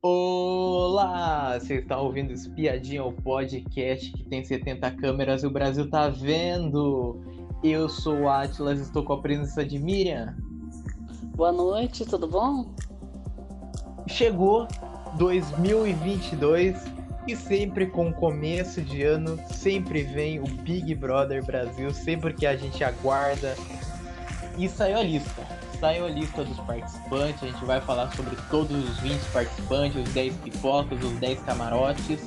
Olá! Você está ouvindo Espiadinha, o podcast que tem 70 câmeras e o Brasil tá vendo. Eu sou o Atlas, estou com a presença de Miriam. Boa noite, tudo bom? Chegou 2022 e sempre com começo de ano, sempre vem o Big Brother Brasil, sempre que a gente aguarda. E saiu a lista saiu a lista dos participantes, a gente vai falar sobre todos os 20 participantes, os 10 pipocas, os 10 camarotes.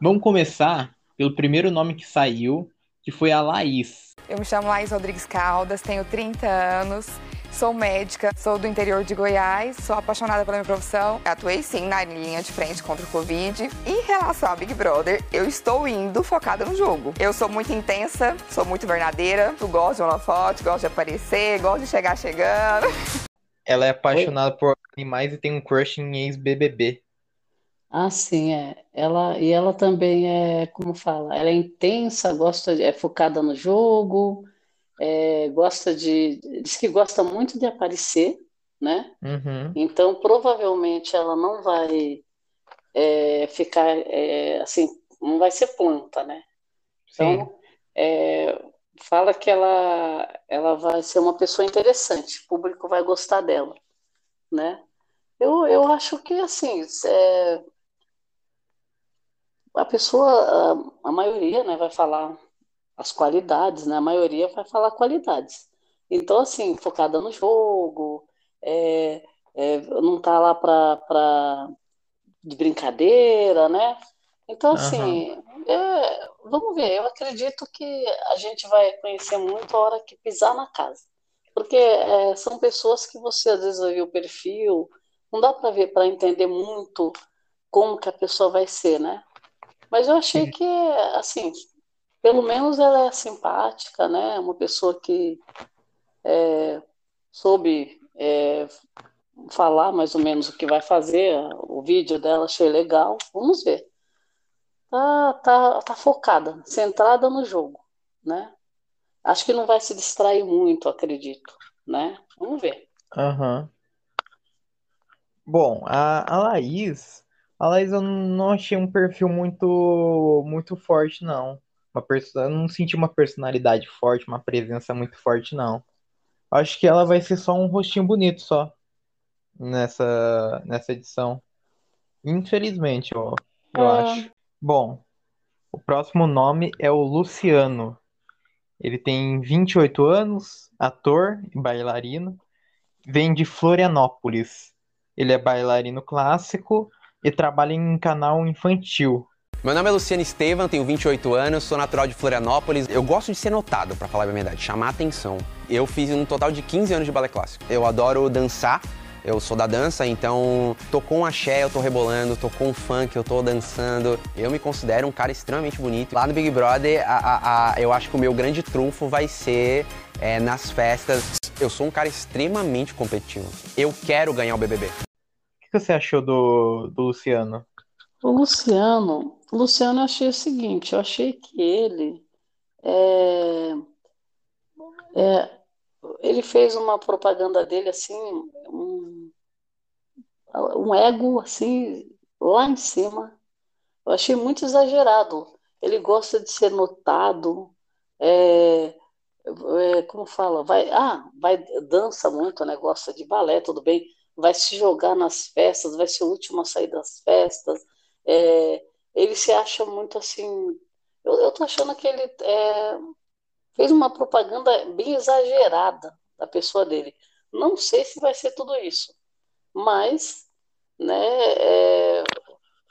Vamos começar pelo primeiro nome que saiu, que foi a Laís. Eu me chamo Laís Rodrigues Caldas, tenho 30 anos, Sou médica, sou do interior de Goiás, sou apaixonada pela minha profissão. Atuei sim na linha de frente contra o Covid. Em relação ao Big Brother, eu estou indo focada no jogo. Eu sou muito intensa, sou muito verdadeira, eu gosto de foto, gosto de aparecer, gosto de chegar chegando. Ela é apaixonada Oi? por animais e tem um crush em ex-BBB. Ah, sim, é. Ela, e ela também é, como fala, ela é intensa, gosta, de, é focada no jogo, é, gosta de. diz que gosta muito de aparecer, né? Uhum. Então, provavelmente ela não vai é, ficar é, assim, não vai ser ponta, né? Então, é, fala que ela, ela vai ser uma pessoa interessante, o público vai gostar dela, né? Eu, eu acho que, assim, é, a pessoa, a, a maioria, né, vai falar as qualidades, né? A maioria vai falar qualidades. Então, assim, focada no jogo, é, é, não tá lá para de brincadeira, né? Então, assim, uhum. é, vamos ver. Eu acredito que a gente vai conhecer muito a hora que pisar na casa. Porque é, são pessoas que você às vezes vai ver o perfil, não dá para ver, para entender muito como que a pessoa vai ser, né? Mas eu achei que, assim, pelo menos ela é simpática, né? Uma pessoa que é, soube é, falar mais ou menos o que vai fazer. O vídeo dela achei legal. Vamos ver. Tá, tá, tá focada, centrada no jogo, né? Acho que não vai se distrair muito, acredito, né? Vamos ver. Aham. Uhum. Bom, a, a Laís, a Laís eu não achei um perfil muito muito forte, não uma perso... eu não senti uma personalidade forte, uma presença muito forte, não. Acho que ela vai ser só um rostinho bonito só nessa, nessa edição. Infelizmente, eu, eu é. acho. Bom, o próximo nome é o Luciano. Ele tem 28 anos, ator e bailarino. Vem de Florianópolis. Ele é bailarino clássico e trabalha em canal infantil. Meu nome é Luciano Estevam, tenho 28 anos, sou natural de Florianópolis. Eu gosto de ser notado, para falar a verdade, chamar atenção. Eu fiz um total de 15 anos de balé clássico. Eu adoro dançar, eu sou da dança, então tocou um axé, eu tô rebolando, tocou um funk, eu tô dançando. Eu me considero um cara extremamente bonito. Lá no Big Brother, a, a, a, eu acho que o meu grande trunfo vai ser é, nas festas. Eu sou um cara extremamente competitivo. Eu quero ganhar o BBB. O que você achou do, do Luciano? O Luciano, Luciano eu achei o seguinte, eu achei que ele é, é, ele fez uma propaganda dele assim, um, um ego assim lá em cima. Eu achei muito exagerado. Ele gosta de ser notado, é, é, como fala, vai, ah, vai dança muito, né? Gosta de balé, tudo bem. Vai se jogar nas festas, vai ser o último a sair das festas é, ele se acha muito assim. Eu, eu tô achando que ele é, fez uma propaganda bem exagerada da pessoa dele. Não sei se vai ser tudo isso, mas né, é,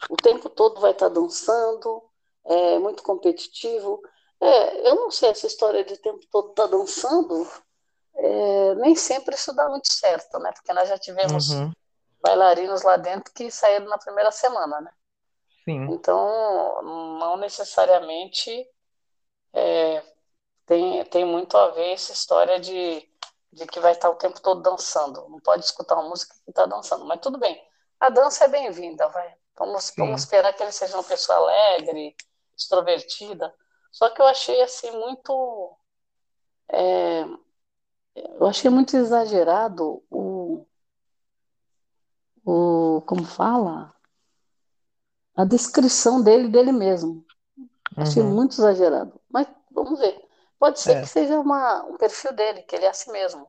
o tempo todo vai estar tá dançando, é muito competitivo. É, eu não sei, essa história de tempo todo estar tá dançando, é, nem sempre isso dá muito certo, né? Porque nós já tivemos uhum. bailarinos lá dentro que saíram na primeira semana, né? Sim. Então, não necessariamente é, tem, tem muito a ver essa história de, de que vai estar o tempo todo dançando. Não pode escutar uma música que está dançando, mas tudo bem. A dança é bem-vinda, vai. Vamos, vamos esperar que ele seja uma pessoa alegre, extrovertida. Só que eu achei assim muito. É, Eu achei muito exagerado o, o, como fala? A descrição dele, dele mesmo. Achei Uhum. muito exagerado. Mas vamos ver. Pode ser É. que seja uma, um perfil dele, que ele é assim mesmo.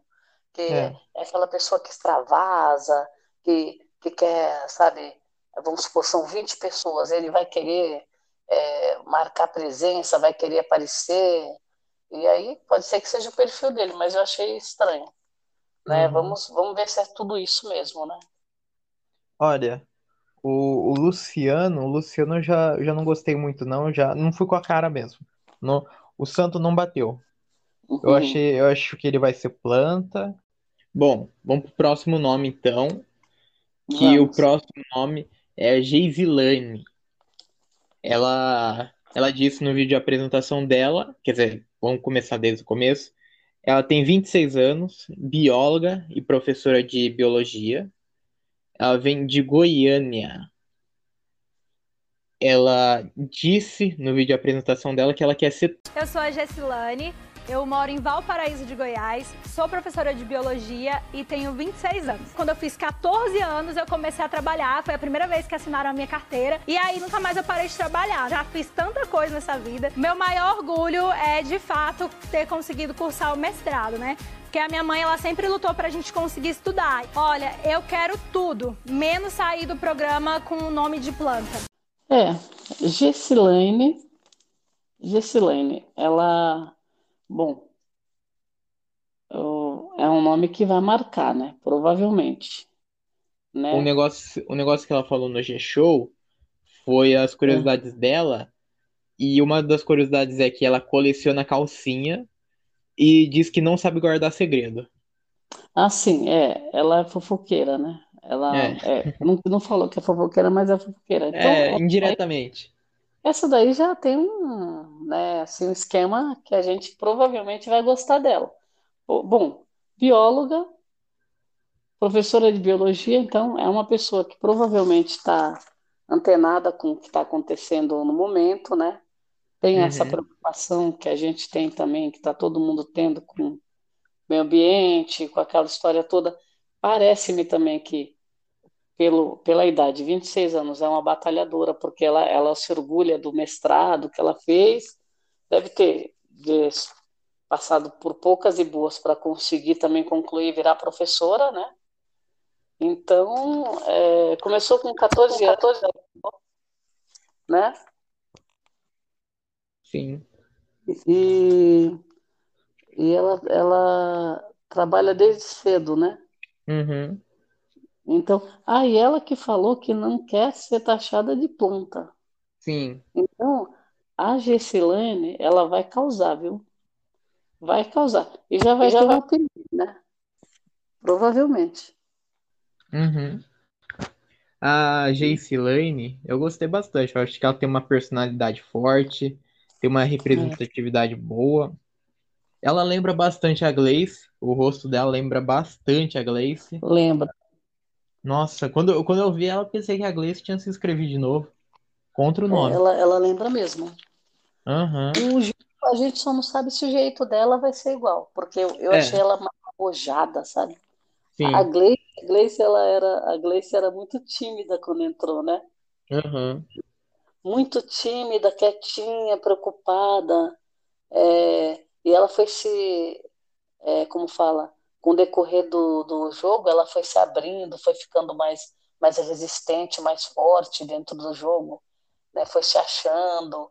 Que É. é aquela pessoa que extravasa, que, que quer, sabe, vamos supor, são 20 pessoas, ele vai querer é, marcar presença, vai querer aparecer. E aí pode ser que seja o perfil dele, mas eu achei estranho. Né? Uhum. Vamos, vamos ver se é tudo isso mesmo, né? Olha, o, o Luciano, o Luciano eu já, eu já não gostei muito, não. Já não fui com a cara mesmo. Não, o santo não bateu. Eu Uhum. achei, eu acho que ele vai ser planta. Bom, vamos pro próximo nome então. Que o Vamos. próximo nome é Geisilane. Ela, ela disse no vídeo de apresentação dela, quer dizer, vamos começar desde o começo. Ela tem 26 anos, bióloga e professora de biologia. Ela vem de Goiânia. Ela disse no vídeo de apresentação dela que ela quer ser Eu sou a Gessilane, eu moro em Valparaíso de Goiás, sou professora de biologia e tenho 26 anos. Quando eu fiz 14 anos, eu comecei a trabalhar, foi a primeira vez que assinaram a minha carteira e aí nunca mais eu parei de trabalhar. Já fiz tanta coisa nessa vida. Meu maior orgulho é, de fato, ter conseguido cursar o mestrado, né? Porque a minha mãe, ela sempre lutou pra gente conseguir estudar. Olha, eu quero tudo, menos sair do programa com o nome de planta. É, Gessilane, Gessilane, ela, bom, eu- é um nome que vai marcar, né? Provavelmente, O né? negócio, o negócio que ela falou no G-Show foi as curiosidades dela, e uma das curiosidades é que ela coleciona calcinha e diz que não sabe guardar segredo. Ah, sim, é, ela é fofoqueira, né? Ela É. é, não, não falou que é fofoqueira, mas é fofoqueira. Então, É, indiretamente. Essa daí já tem um, né, assim, um esquema que a gente provavelmente vai gostar dela. Bo- Bom, bióloga, professora de biologia, então é uma pessoa que provavelmente está antenada com o que está acontecendo no momento, né? Tem essa Uhum. preocupação que a gente tem também, que está todo mundo tendo com o meio ambiente, com aquela história toda. Parece-me também que, pelo, pela idade, 26 anos, é uma batalhadora, porque ela, ela se orgulha do mestrado que ela fez, deve ter passado por poucas e boas para conseguir também concluir e virar professora, né? Então, é, começou com 14 anos, né? Sim. E, e ela, ela trabalha desde cedo, né? Uhum. Então, ah, e ela que falou que não quer ser taxada de planta. Sim. Então, a Gessilane, ela vai causar, viu? Vai causar. E já vai ter uma opinião, né? Provavelmente. Uhum. A Lane, eu gostei bastante. Eu acho que ela tem uma personalidade forte, tem uma representatividade boa. Ela lembra bastante a Gleice, o rosto dela lembra bastante a Gleice. Lembra? Nossa, quando, eu- quando eu vi ela, eu pensei que a Gleice tinha se inscrevido de novo. Contra o É, nome. ela, ela lembra mesmo. Aham. O jeito- a gente só não sabe se o jeito dela vai ser igual, porque eu, eu É. achei ela mais arrojada, sabe? Sim. A Gleice, a Gleice, ela era, a Gleice era muito tímida quando entrou, né? Aham. Muito tímida, quietinha, preocupada. É, e ela foi se, é, como fala, com o decorrer do, do jogo, ela foi se abrindo, foi ficando mais, mais resistente, mais forte dentro do jogo, né? Foi se achando,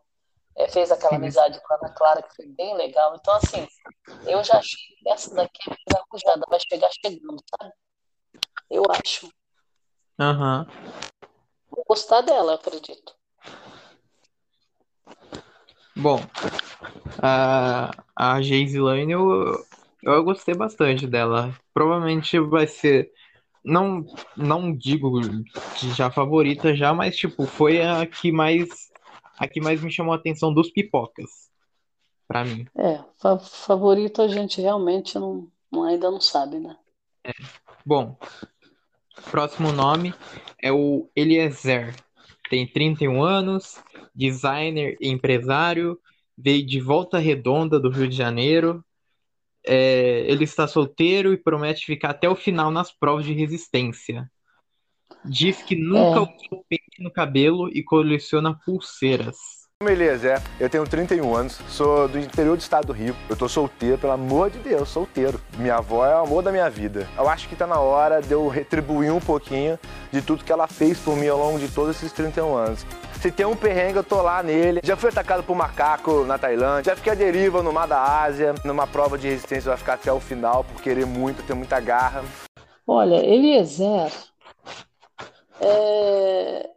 é, fez aquela amizade com a Ana Clara, que foi bem legal. Então, assim, eu já achei que essa daqui é mais arrojada, vai chegar chegando, sabe? Eu acho. Aham. Vou gostar dela, eu acredito. Bom, a, a Lane eu, eu gostei bastante dela. Provavelmente vai ser. Não, não digo que já favorita já, mas tipo, foi a que mais a que mais me chamou a atenção dos pipocas. Pra mim. É, fa- favorito a gente realmente não, ainda não sabe, né? Bom, próximo nome é o Eliezer. Tem 31 anos, designer e empresário, veio de Volta Redonda do Rio de Janeiro. É, ele está solteiro e promete ficar até o final nas provas de resistência. Diz que nunca É. usou pente no cabelo e coleciona pulseiras. Beleza, é. Eu tenho 31 anos, sou do interior do estado do Rio. Eu tô solteiro, pelo amor de Deus, solteiro. Minha avó é o amor da minha vida. Eu acho que tá na hora de eu retribuir um pouquinho de tudo que ela fez por mim ao longo de todos esses 31 anos. Se tem um perrengue, eu tô lá nele. Já fui atacado por macaco na Tailândia, já fiquei à deriva no mar da Ásia. Numa prova de resistência, vai ficar até o final por querer muito, ter muita garra. Olha, Eliezer, é,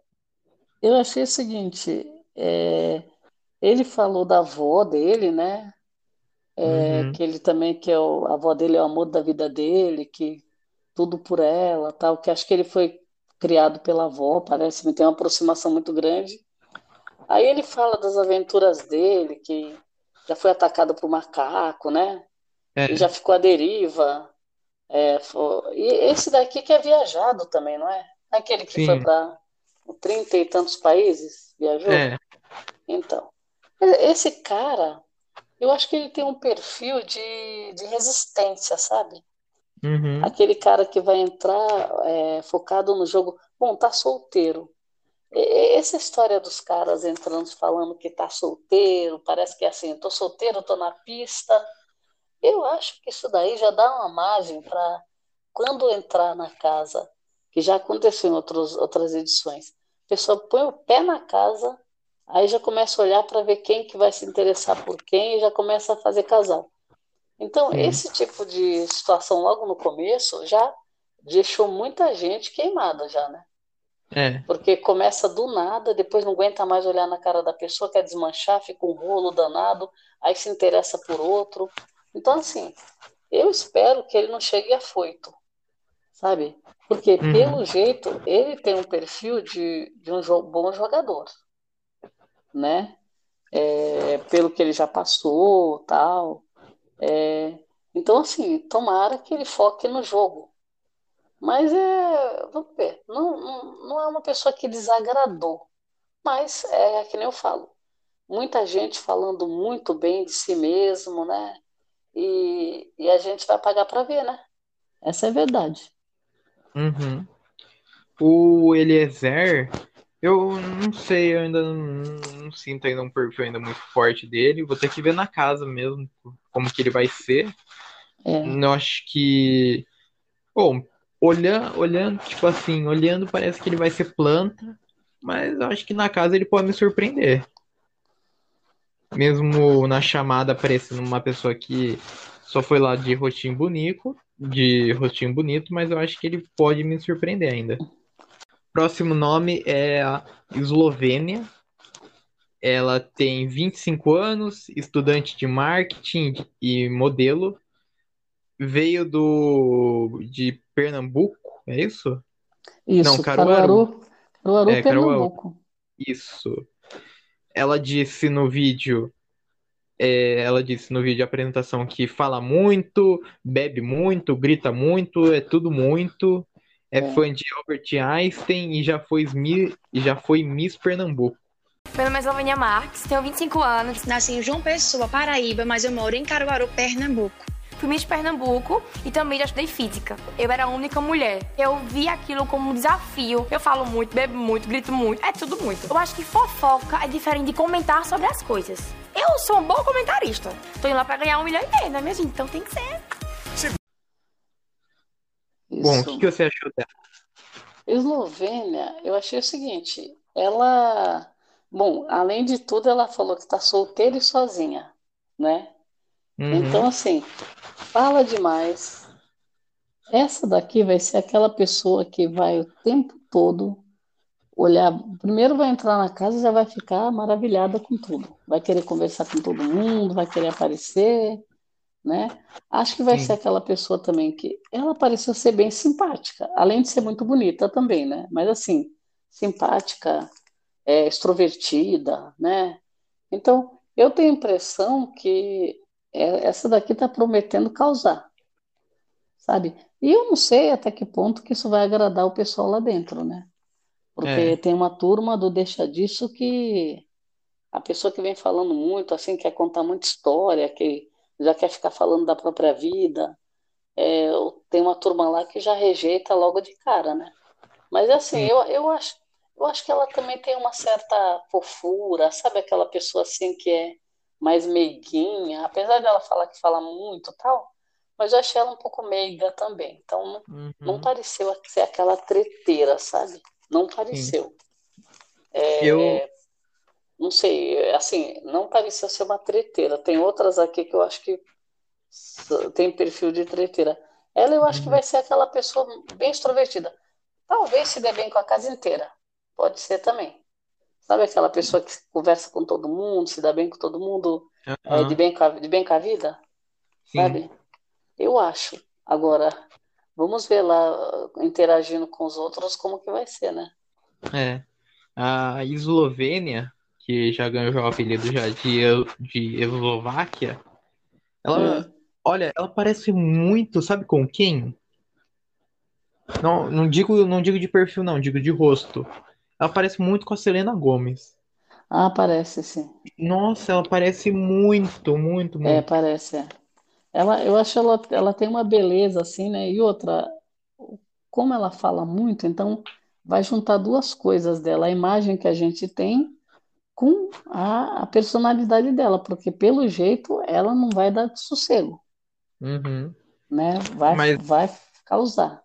eu achei o seguinte, é, ele falou da avó dele, né? É, Uhum. que ele também, que é o, a avó dele é o amor da vida dele, que tudo por ela, tal, que acho que ele foi criado pela avó, parece-me, tem uma aproximação muito grande. Aí ele fala das aventuras dele, que já foi atacado por macaco, né? É, E já ficou à deriva. É, fo- E esse daqui que é viajado também, não é? Aquele que foi sim, para trinta e tantos países, viajou? é, Então, esse cara, eu acho que ele tem um perfil de, de resistência, sabe? Uhum, Aquele cara que vai entrar é, focado no jogo. Bom, tá solteiro. E- Essa história dos caras entrando falando que tá solteiro, parece que é assim, tô solteiro, tô na pista. Eu acho que isso daí já dá uma margem para quando entrar na casa, que já aconteceu em outros, outras edições, a pessoa põe o pé na casa, aí já começa a olhar para ver quem que vai se interessar por quem e já começa a fazer casal. Então, sim, esse tipo de situação logo no começo já deixou muita gente queimada já, né? é, Porque começa do nada, depois não aguenta mais olhar na cara da pessoa, quer desmanchar, fica um rolo danado, aí se interessa por outro. Então, assim, eu espero que ele não chegue afoito, sabe? Porque, uhum, pelo jeito, ele tem um perfil de, de um jo- bom jogador, né? É, pelo que ele já passou, tal. É, então, assim, tomara que ele foque no jogo. Mas é, vamos ver, não, não, é uma pessoa que desagradou, mas é que nem eu falo, muita gente falando muito bem de si mesmo, né? E, e a gente vai pagar para ver, né? Essa é a verdade. uhum. O Eliezer, eu não sei, eu ainda não, não sinto ainda um perfil ainda muito forte dele. Vou ter que ver na casa mesmo como que ele vai ser. É, Eu acho que, bom, olhando, olhando, tipo assim, olhando parece que ele vai ser planta, mas eu acho que na casa ele pode me surpreender. Mesmo na chamada aparecendo uma pessoa que só foi lá de rostinho bonito, de rostinho bonito, mas eu acho que ele pode me surpreender ainda. Próximo nome é a Eslovênia. Ela tem 25 anos, estudante de marketing e modelo. Veio do de Pernambuco, é isso? Não, isso, Caruaru. Caruaru, Caruaru, É, Caruaru. Pernambuco. Isso. Ela disse no vídeo, é, ela disse no vídeo de apresentação que fala muito, bebe muito, grita muito, é tudo muito. É É. fã de Albert Einstein e já foi, e já foi Miss Pernambuco. Meu nome é Eslovênia Marques, tenho 25 anos, Nasci em João Pessoa, Paraíba, mas eu moro em Caruaru, Pernambuco. fui Miss Pernambuco e também já estudei física. Eu era a única mulher. Eu vi aquilo como um desafio. Eu falo muito, bebo muito, grito muito, é tudo muito. Eu acho que fofoca é diferente de comentar sobre as coisas. Eu sou um bom comentarista. Tô indo lá pra ganhar um milhão e meio, né, minha gente? Então tem que ser. Bom, o Isso. que, que você achou dela? Eslovênia, eu achei o seguinte, ela, bom, além de tudo, ela falou que está solteira e sozinha, né? Então, Uhum, assim, fala demais. Essa daqui vai ser aquela pessoa que vai o tempo todo olhar. Primeiro vai entrar na casa e já vai ficar maravilhada com tudo. Vai querer conversar com todo mundo, vai querer aparecer, né? Acho que vai sim. ser aquela pessoa também que ela pareceu ser bem simpática, além de ser muito bonita também, né? Mas assim, simpática, é, extrovertida, né? Então, eu tenho a impressão que é, essa daqui está prometendo causar, sabe? E eu não sei até que ponto que isso vai agradar o pessoal lá dentro, né? Porque É, tem uma turma do Deixa Disso que a pessoa que vem falando muito, assim, quer contar muita história, que já quer ficar falando da própria vida. É, tem uma turma lá que já rejeita logo de cara, né? Mas assim, eu, eu acho, eu acho que ela também tem uma certa fofura, sabe aquela pessoa assim que é mais meiguinha, apesar dela falar que fala muito tal, mas eu achei ela um pouco meiga também. Então não, Uhum. não pareceu ser aquela treteira, sabe? Não pareceu. É, Eu- não sei, assim, não pareceu ser uma treteira. Tem outras aqui que eu acho que tem perfil de treteira. Ela eu acho que vai ser aquela pessoa bem extrovertida. Talvez se dê bem com a casa inteira. Pode ser também. Sabe aquela pessoa que conversa com todo mundo, se dá bem com todo mundo, é, Aham, de bem com a, de bem com a vida? sim. Sabe? Eu acho. Agora, vamos ver lá, interagindo com os outros, como que vai ser, né? É. A Eslovênia, que já ganhou o apelido já de, de Eslováquia, ela, Hum. olha, ela parece muito, sabe com quem? Não, não digo, não digo de perfil, não, digo de rosto. Ela parece muito com a Selena Gomez. Ah, parece sim. Nossa, ela parece muito, muito, É, muito. parece. é. Ela, eu acho ela, ela tem uma beleza assim, né? E outra, como ela fala muito, então vai juntar duas coisas dela, a imagem que a gente tem com a, a personalidade dela, porque pelo jeito ela não vai dar sossego, Uhum. né? Vai, Mas vai causar.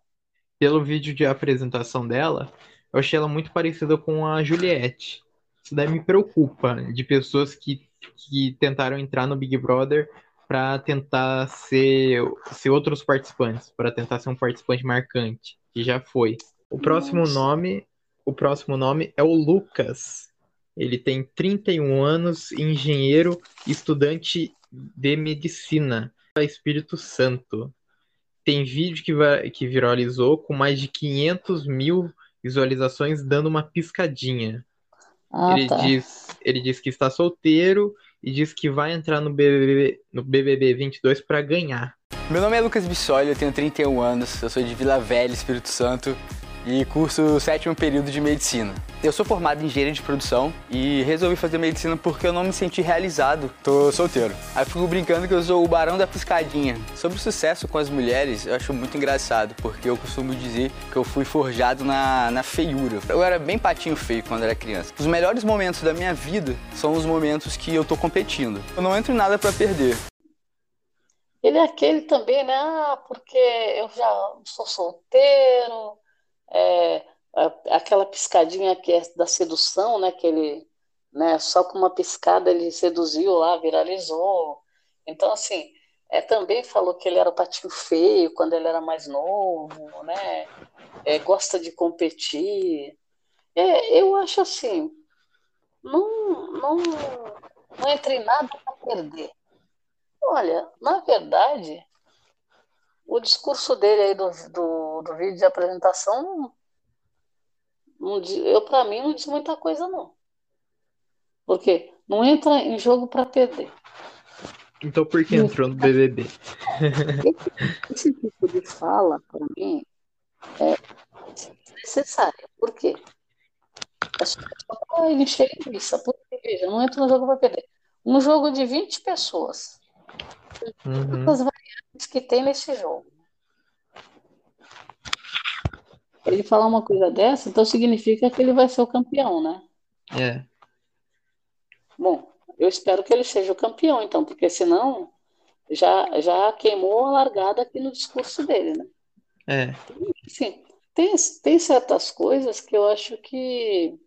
pelo vídeo de apresentação dela, eu achei ela muito parecida com a Juliette. Isso daí me preocupa, de pessoas que, que tentaram entrar no Big Brother para tentar ser, ser outros participantes, para tentar ser um participante marcante, que já foi. O próximo Nossa. nome, o próximo nome é o Lucas. Ele tem 31 anos, engenheiro, estudante de medicina, Espírito Santo. Tem vídeo que, que viralizou com mais de 500 mil visualizações dando uma piscadinha. Ah, Ele tá. diz, ele diz que está solteiro e diz que vai entrar no BBB, no BBB 22 para ganhar. Meu nome é Lucas Bissoli, eu tenho 31 anos, eu sou de Vila Velha, Espírito Santo e curso sétimo período de medicina. Eu sou formado em engenharia de produção e resolvi fazer medicina porque eu não me senti realizado. Tô solteiro. Aí fico brincando que eu sou o barão da piscadinha. Sobre o sucesso com as mulheres, eu acho muito engraçado, porque eu costumo dizer que eu fui forjado na, na feiura. Eu era bem patinho feio quando era criança. Os melhores momentos da minha vida são os momentos que eu tô competindo. Eu não entro em nada pra perder. Ele é aquele também, né? Ah, porque eu já sou solteiro, é, aquela piscadinha que é da sedução, né? Que ele, né? Só com uma piscada ele seduziu lá, viralizou. Então, assim, é, também falou que ele era patinho feio quando ele era mais novo, né? É, gosta de competir. É, eu acho assim, não, não, não entre em nada para perder. Olha, na verdade, o discurso dele aí do, do, do vídeo de apresentação, não, não eu para mim não diz muita coisa não. Porque não entra em jogo para perder. Então por que entrou no BBB? Esse tipo de fala, para mim, é necessário. Por quê? É só para encher linguiça. Porque, veja, não entra no jogo para perder. Um jogo de 20 pessoas. Uhum. Quantas variantes que tem nesse jogo? Ele falar uma coisa dessa, então significa que ele vai ser o campeão, né? É. Bom, eu espero que ele seja o campeão, então, porque senão já, já queimou a largada aqui no discurso dele, né? É. Assim, tem, tem certas coisas que eu acho que,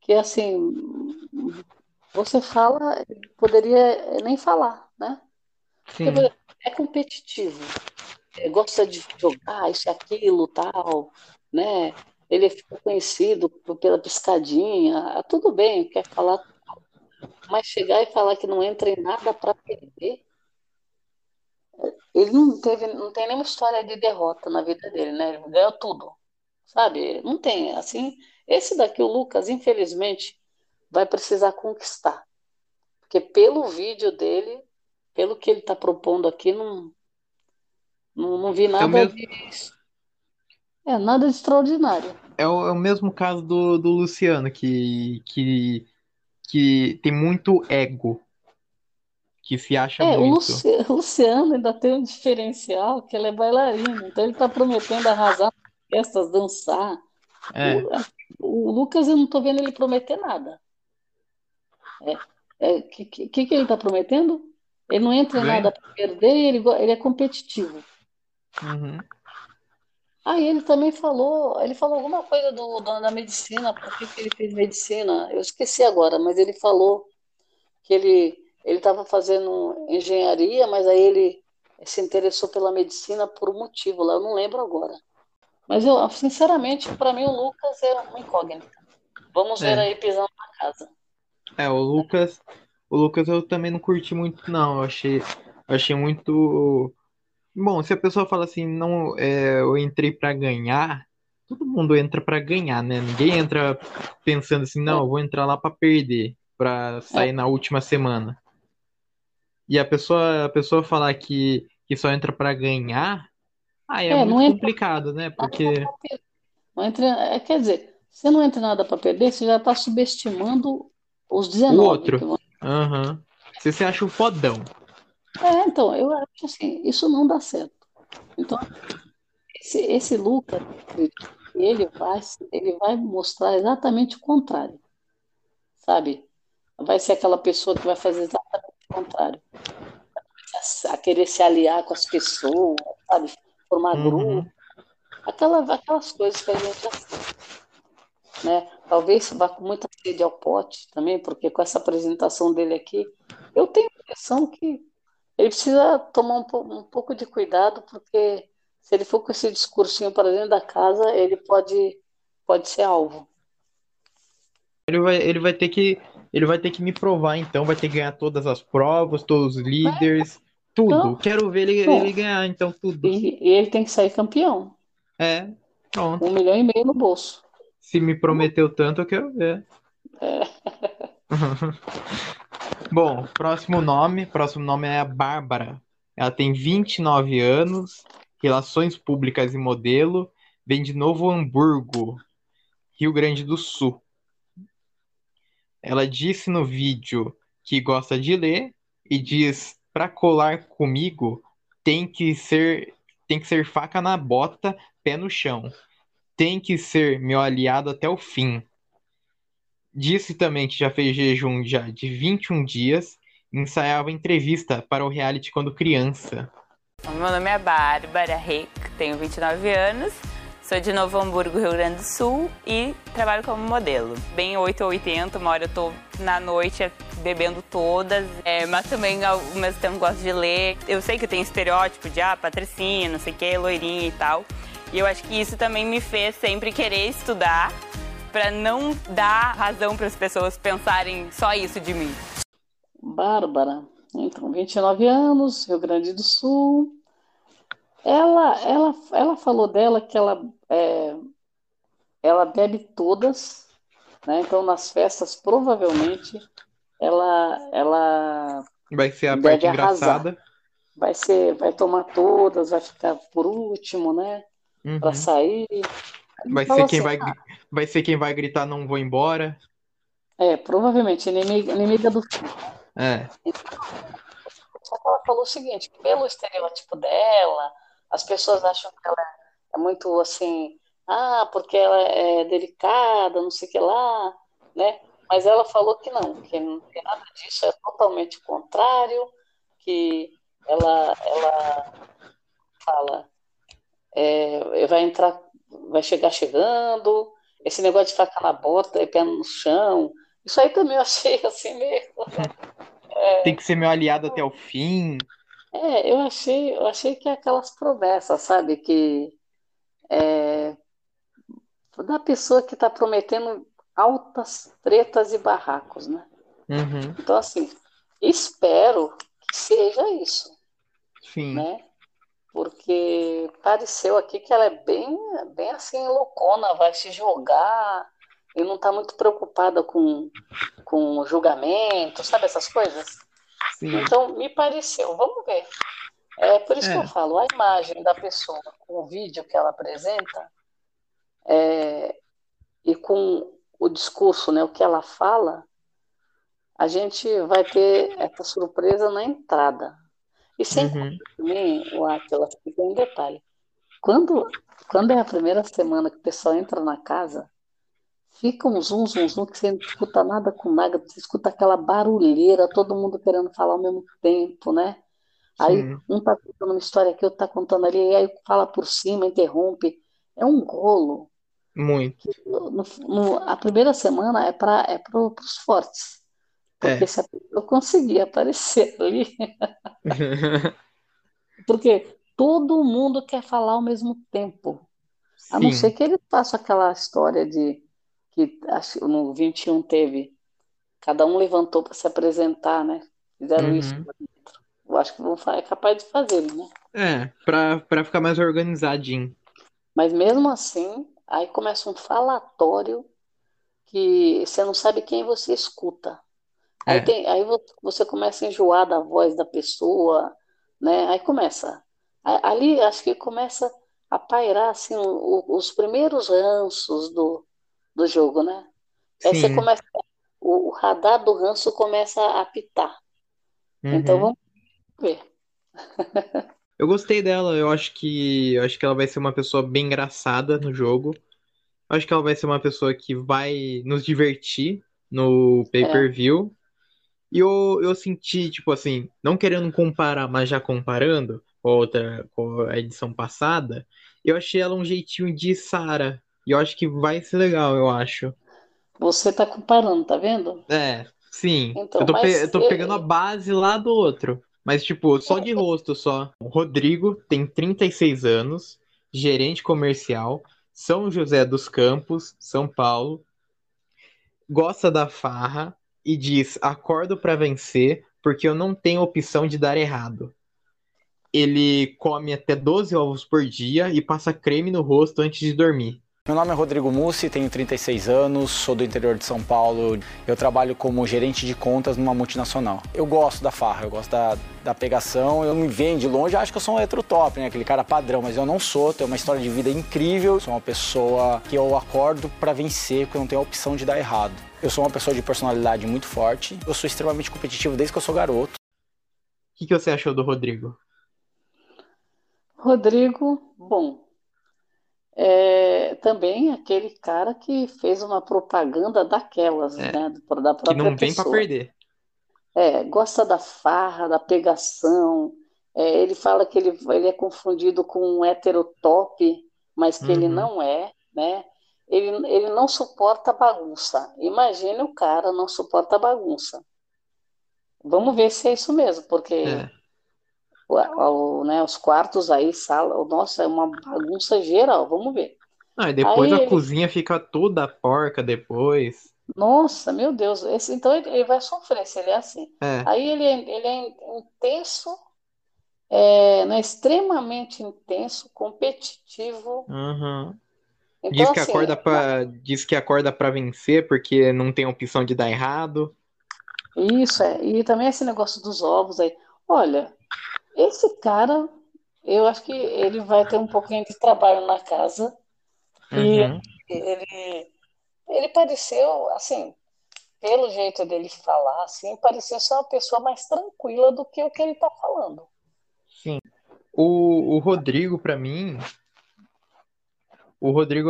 que assim, você fala, poderia nem falar, né? Sim. Porque, é competitivo, gosta de jogar isso aquilo, tal, né? Ele fica conhecido por- pela piscadinha, ah, tudo bem, quer falar, mas chegar e falar que não entra em nada para perder, ele não teve, não tem nenhuma história de derrota na vida dele, né? Ele ganhou tudo, sabe? Não tem, assim, esse daqui, o Lucas, infelizmente, vai precisar conquistar, porque pelo vídeo dele, pelo que ele está propondo aqui, não, não, não vi É o nada mesmo, de, é, nada de extraordinário. é o, é o mesmo caso do, do Luciano, que, que, que tem muito ego. que se acha É, o muito. Luci- o Luciano ainda tem um diferencial, que ele é bailarino, então ele está prometendo arrasar festas, dançar. É, O, o Lucas, eu não estou vendo ele prometer nada. É, é, que, que, que ele está prometendo? Ele não entra em nada para perder, ele, ele é competitivo. Uhum. Aí ele também falou, ele falou alguma coisa do, do- da medicina, por que que ele fez medicina? Eu esqueci agora, mas ele falou que ele ele estava fazendo engenharia, mas aí ele se interessou pela medicina por um motivo lá, eu não lembro agora. Mas eu, sinceramente, para mim o Lucas é uma incógnita. Vamos ver É. aí pisando na casa. É, o Lucas, o Lucas eu também não curti muito, não. Eu achei, eu achei muito. Bom, se a pessoa fala assim, não, é, eu entrei pra ganhar, todo mundo entra pra ganhar, né? Ninguém entra pensando assim, não, eu vou entrar lá pra perder, pra sair na última semana. E a pessoa, a pessoa falar que, que só entra pra ganhar, aí é É, muito entra- complicado, né? Porque Não entra, é, quer dizer, você não entra nada para perder, você já está subestimando os o 19 outro, que vão aham, Se você acha o fodão. É, então, eu acho assim, isso não dá certo. Então, esse, esse Lucas, ele vai, ele vai mostrar exatamente o contrário, sabe? Vai ser aquela pessoa que vai fazer exatamente o contrário. A, a querer se aliar com as pessoas, sabe? Formar Uhum. grupo, aquela, aquelas coisas que a gente já né? Talvez vá com muita sede ao pote também, porque com essa apresentação dele aqui, eu tenho a impressão que ele precisa tomar um, um pouco de cuidado, porque se ele for com esse discursinho para dentro da casa, ele pode, pode ser alvo. Ele vai, ele vai ter que, ele vai ter que me provar, então, vai ter que ganhar todas as provas, todos os líderes, tudo. Então, Quero ver ele, ele ganhar, então, tudo. E, e ele tem que sair campeão. É, pronto. Um milhão e meio no bolso. Se me prometeu tanto, eu quero ver. É. Bom, próximo nome, próximo nome é a Bárbara. Ela tem 29 anos, relações públicas e modelo, vem de Novo Hamburgo, Rio Grande do Sul. Ela disse no vídeo que gosta de ler e diz para colar comigo tem que ser tem que ser faca na bota, pé no chão. Tem que ser meu aliado até o fim. Disse também que já fez jejum já de 21 dias e ensaiava entrevista para o reality quando criança. Meu nome é Bárbara Reck, tenho 29 anos, sou de Novo Hamburgo, Rio Grande do Sul e trabalho como modelo. Bem 8 ou 80, uma hora eu tô na noite bebendo todas, é, mas também ao mesmo tempo gosto de ler. Eu sei que tem estereótipo de ah, patricinha, não sei o que, loirinha e tal. E eu acho que isso também me fez sempre querer estudar para não dar razão para as pessoas pensarem só isso de mim. Bárbara, então, 29 anos, Rio Grande do Sul. Ela, ela, ela falou dela que ela, é, ela bebe todas, né? Então, nas festas, provavelmente, ela, ela Vai ser a Deve parte arrasar. engraçada. vai ser, vai tomar todas, vai ficar por último, né? Uhum. Para sair. Vai ser quem assim, vai, ah, vai ser quem vai gritar não vou embora. É, provavelmente, inimiga, inimiga do. É. Só que ela falou o seguinte, pelo estereótipo dela, as pessoas acham que ela é muito assim, ah, porque ela é delicada, não sei o que lá, né? Mas ela falou que não, que não tem nada disso, é totalmente o contrário, que ela, ela fala, é, vai entrar, vai chegar chegando, esse negócio de faca na bota e pé no chão, isso aí também eu achei assim meio... Tem que ser meu aliado até o fim. É, eu achei, eu achei que é aquelas promessas, sabe, que é, da pessoa que está prometendo altas tretas e barracos, né? Uhum. Então, assim, espero que seja isso, Sim. né? Porque pareceu aqui que ela é bem, bem assim, loucona, vai se jogar e não está muito preocupada com, com julgamento, sabe essas coisas? Sim. Então, me pareceu, vamos ver. É por isso que É. eu falo, a imagem da pessoa com o vídeo que ela apresenta é, e com o discurso, né, o que ela fala, a gente vai ter essa surpresa na entrada. E sem Uhum. também, o Atila, tem um detalhe. Quando, quando é a primeira semana que o pessoal entra na casa, fica um zum, zum, zum, que você não escuta nada com nada, você escuta aquela barulheira, todo mundo querendo falar ao mesmo tempo, né? Aí Sim. um tá contando uma história aqui, outro tá contando ali, e aí fala por cima, interrompe. É um rolo. Muito. No- no- a primeira semana é para é para os fortes. Porque É. se a pessoa conseguir aparecer ali, porque todo mundo quer falar ao mesmo tempo. A não Sim. ser que ele faça aquela história de que acho no 21 teve, cada um levantou para se apresentar, né? Fizeram isso. Uhum. Eu acho que vão é capaz de fazer, né? É, pra ficar mais organizadinho. Mas mesmo assim, aí começa um falatório que você não sabe quem você escuta. Aí, É. tem, aí vo- você começa a enjoar da voz da pessoa, né? Aí começa. Ali acho que começa a pairar assim, o- os primeiros ranços do, do jogo, né? Aí você Sim. começa, o, o radar do ranço começa a apitar. Então Uhum. vamos ver. Eu gostei dela, eu acho que eu acho que ela vai ser uma pessoa bem engraçada no jogo. Eu acho que ela vai ser uma pessoa que vai nos divertir no pay-per-view. E eu, eu senti, tipo assim, não querendo comparar, mas já comparando com a outra, com a edição passada, eu achei ela um jeitinho de Sarah. E eu acho que vai ser legal, eu acho. Você tá comparando, tá vendo? É, sim. Então, Eu tô, pe- eu tô eu- pegando a base lá do outro. Mas, tipo, só de rosto só. O Rodrigo tem 36 anos, gerente comercial, São José dos Campos, São Paulo. Gosta da farra e diz: acordo pra vencer porque eu não tenho opção de dar errado. Ele come até 12 ovos por dia e passa creme no rosto antes de dormir. Meu nome é Rodrigo Mussi, tenho 36 anos, sou do interior de São Paulo. Eu trabalho como gerente de contas numa multinacional. Eu gosto da farra, eu gosto da, da pegação. Eu me vejo de longe, acho que eu sou um heterotop, né? Aquele cara padrão, mas eu não sou. Tenho uma história de vida incrível. Sou uma pessoa que eu acordo pra vencer, porque eu não tenho a opção de dar errado. Eu sou uma pessoa de personalidade muito forte. Eu sou extremamente competitivo desde que eu sou garoto. O que, que você achou do Rodrigo? Rodrigo, bom, é também aquele cara que fez uma propaganda daquelas, É, né, da Que própria não vem pessoa. perder. É, gosta da farra, da pegação. É, ele fala que ele, ele é confundido com um heterotop, mas que ele Uhum. não é, né? Ele, ele não suporta bagunça. Imagine o cara não suporta bagunça. Vamos ver se é isso mesmo, porque É. o, né, os quartos aí, sala, nossa, é uma bagunça geral. Vamos ver. Ah, e depois Aí a ele- cozinha fica toda porca depois. Nossa, meu Deus, esse, então ele, ele vai sofrer se ele é assim. É. Aí ele, é- ele é intenso, é, né, extremamente intenso, competitivo. Uhum. Então, Diz que assim, acorda pra, diz que acorda pra vencer porque não tem opção de dar errado. Isso é. E também esse negócio dos ovos aí. Olha, esse cara, eu acho que ele vai ter um pouquinho de trabalho na casa. E Uhum. ele, ele pareceu, assim, pelo jeito dele falar, assim, parecia ser uma pessoa mais tranquila do que o que ele tá falando. Sim. O, o Rodrigo, pra mim, o Rodrigo,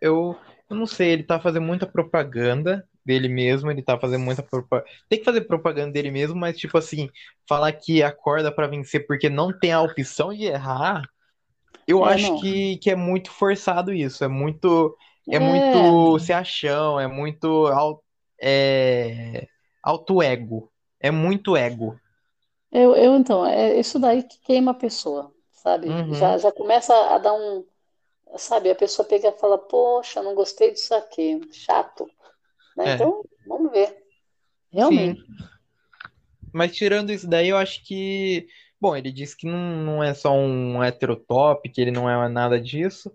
eu, eu não sei, ele tá fazendo muita propaganda dele mesmo, ele tá fazendo muita propaganda. Tem que fazer propaganda dele mesmo, mas tipo assim, falar que acorda pra vencer porque não tem a opção de errar, eu É, acho não. que, que é muito forçado isso, é muito, é É. muito se achão, é muito au- é, alto ego, é muito ego. Eu, eu então, é isso daí que queima a pessoa, sabe? Uhum. Já, já começa a dar um, sabe? A pessoa pega e fala, poxa, não gostei disso aqui, chato, né? É. Então, vamos ver. Realmente. Sim. Mas tirando isso daí, eu acho que. Bom, ele disse que não, não é só um heterotop, que ele não é nada disso.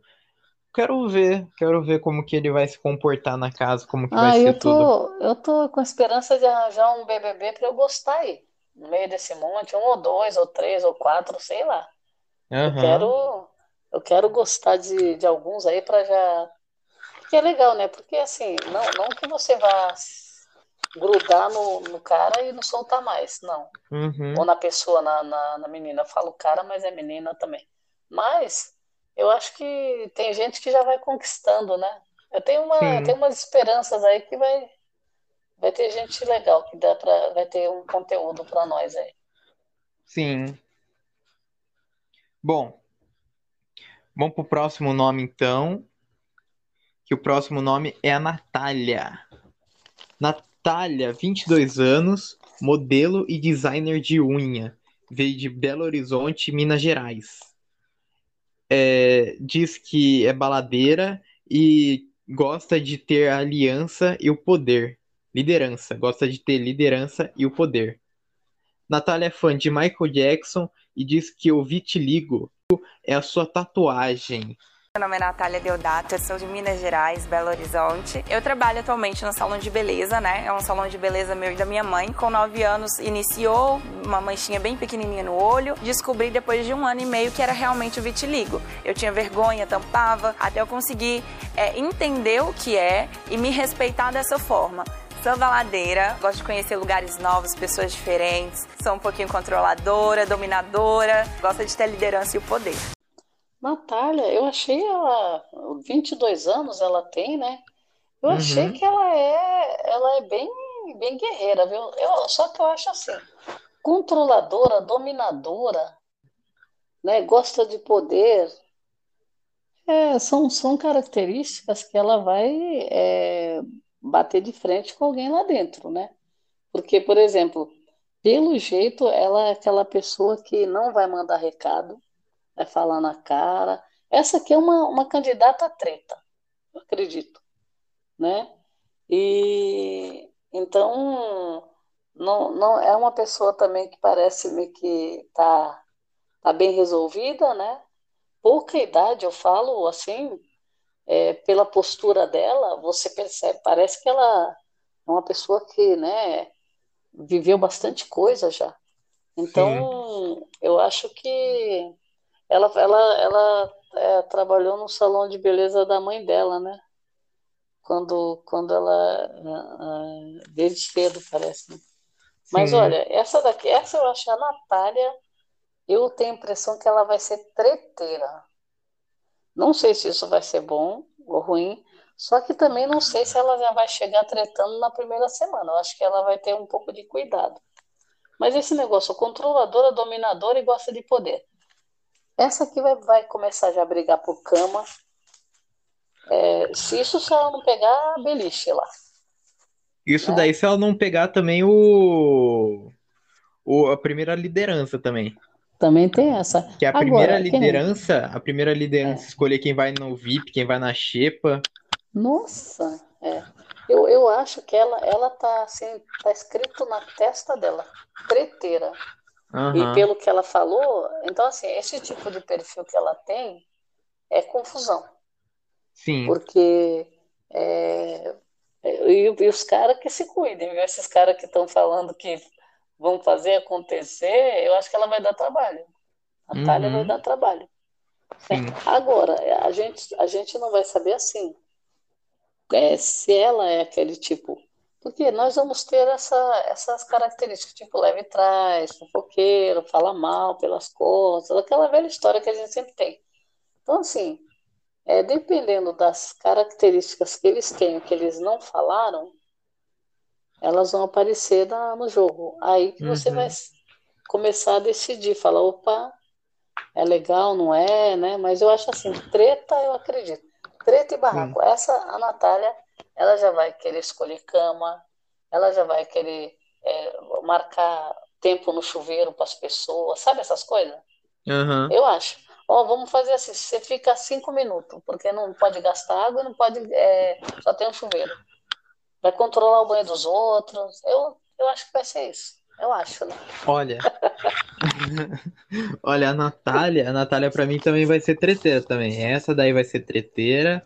Quero ver, quero ver como que ele vai se comportar na casa, como que vai Ah, ser eu tudo. tô, eu tô com esperança de arranjar um BBB para eu gostar aí. No meio desse monte, um ou dois, ou três, ou quatro, sei lá. Eu Aham. quero, eu quero gostar de, de alguns aí para já. Que é legal, né? Porque assim, não, não que você vá grudar no, no cara e não soltar mais, não. Uhum. Ou na pessoa, na, na, na menina. Eu falo cara, mas é menina também. Mas eu acho que tem gente que já vai conquistando, né? Eu tenho, uma, Sim. tenho umas esperanças aí que vai, vai ter gente legal, que dá pra, vai ter um conteúdo para nós aí. Sim. Bom, vamos pro próximo nome então. Que o próximo nome é a Natália. Natália, 22 anos, modelo e designer de unha. Veio de Belo Horizonte, Minas Gerais. É, diz que é baladeira e gosta de ter a aliança e o poder. Liderança. Gosta de ter liderança e o poder. Natália é fã de Michael Jackson e diz que o vitiligo é a sua tatuagem. Meu nome é Natália Deodato, eu sou de Minas Gerais, Belo Horizonte. Eu trabalho atualmente no salão de beleza, né? É um salão de beleza meu e da minha mãe. Com 9 anos iniciou uma manchinha bem pequenininha no olho. Descobri depois de um ano e meio que era realmente o vitiligo. Eu tinha vergonha, tampava, até eu conseguir é, entender o que é e me respeitar dessa forma. Sou baladeira, gosto de conhecer lugares novos, pessoas diferentes. Sou um pouquinho controladora, dominadora, gosto de ter liderança e o poder. Natália, eu achei ela, 22 anos ela tem, né? Eu achei Uhum. que ela é, ela é bem, bem guerreira, viu? Eu, só que eu acho assim, controladora, dominadora, né? Gosta de poder. É, são, são características que ela vai é, bater de frente com alguém lá dentro, né? Porque, por exemplo, pelo jeito, ela é aquela pessoa que não vai mandar recado, vai falar na cara. Essa aqui é uma, uma candidata treta, eu acredito, né? E então não, não é uma pessoa também que parece-me que tá, tá bem resolvida, né? Pouca idade, eu falo assim, é, pela postura dela, você percebe, parece que ela é uma pessoa que, né, viveu bastante coisa já. Então, eu acho que ela, ela, ela é, trabalhou no salão de beleza da mãe dela, né? Quando, quando ela, ah, ah, desde cedo, parece. né? Mas Sim. olha, essa daqui, essa eu acho a Natália, eu tenho a impressão que ela vai ser treteira. Não sei se isso vai ser bom ou ruim, só que também não sei se ela já vai chegar tretando na primeira semana. Eu acho que ela vai ter um pouco de cuidado. Mas esse negócio, controladora, dominadora e gosta de poder. Essa aqui vai, vai começar já a brigar por cama. É, se isso se ela não pegar a beliche lá. Isso Né? daí se ela não pegar também o, o a primeira liderança também. Também tem essa. Que a Agora, primeira nem- liderança, a primeira liderança escolher quem vai no VIP, quem vai na xepa. Nossa, é. Eu, eu acho que ela, ela tá assim, tá escrito na testa dela, treteira. E Aham. pelo que ela falou, então assim, esse tipo de perfil que ela tem é confusão. Sim. Porque é, e, e os caras que se cuidem, viu? Esses caras que estão falando que vão fazer acontecer, eu acho que ela vai dar trabalho. A Natália vai Uhum. dar trabalho. Sim. Agora, a gente, a gente não vai saber assim, é, se ela é aquele tipo. Porque nós vamos ter essa, essas características, tipo leve trás, fofoqueiro, fala mal pelas costas, aquela velha história que a gente sempre tem. Então, assim, é, dependendo das características que eles têm, que eles não falaram, elas vão aparecer na- no jogo. Aí que você Uhum. vai começar a decidir, falar, opa, é legal, não é, né? Mas eu acho assim, treta eu acredito. Treta e barraco. Essa, a Natália, ela já vai querer escolher cama, ela já vai querer é, marcar tempo no chuveiro para as pessoas, sabe essas coisas? Aham. Eu acho. Ó, vamos fazer assim, você fica cinco minutos, porque não pode gastar água não pode, é, só tem um chuveiro. Vai controlar o banho dos outros. Eu, eu acho que vai ser isso. Eu acho, né? Olha. Olha, a Natália, a Natália pra mim também vai ser treteira também. Essa daí vai ser treteira.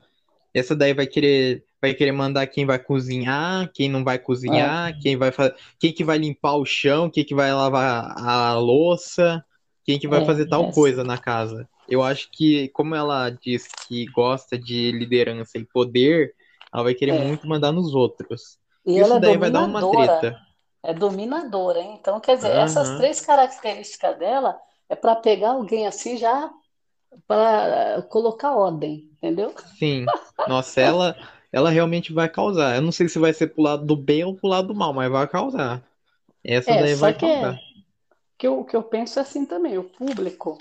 Essa daí vai querer, vai querer mandar quem vai cozinhar, quem não vai cozinhar, quem vai fazer, quem que vai limpar o chão, quem que vai lavar a louça, quem que vai É, fazer tal essa. coisa na casa. Eu acho que, como ela diz que gosta de liderança e poder, ela vai querer É. muito mandar nos outros. E Isso ela é daí vai dar uma treta. É dominadora, hein? Então, quer dizer, essas Aham. três características dela é para pegar alguém assim já para colocar ordem, entendeu? Sim. Nossa, ela, ela realmente vai causar. Eu não sei se vai ser pro lado do bem ou pro lado do mal, mas vai causar. Essa É, daí vai que é, causar. que eu, que eu penso é assim também, o público,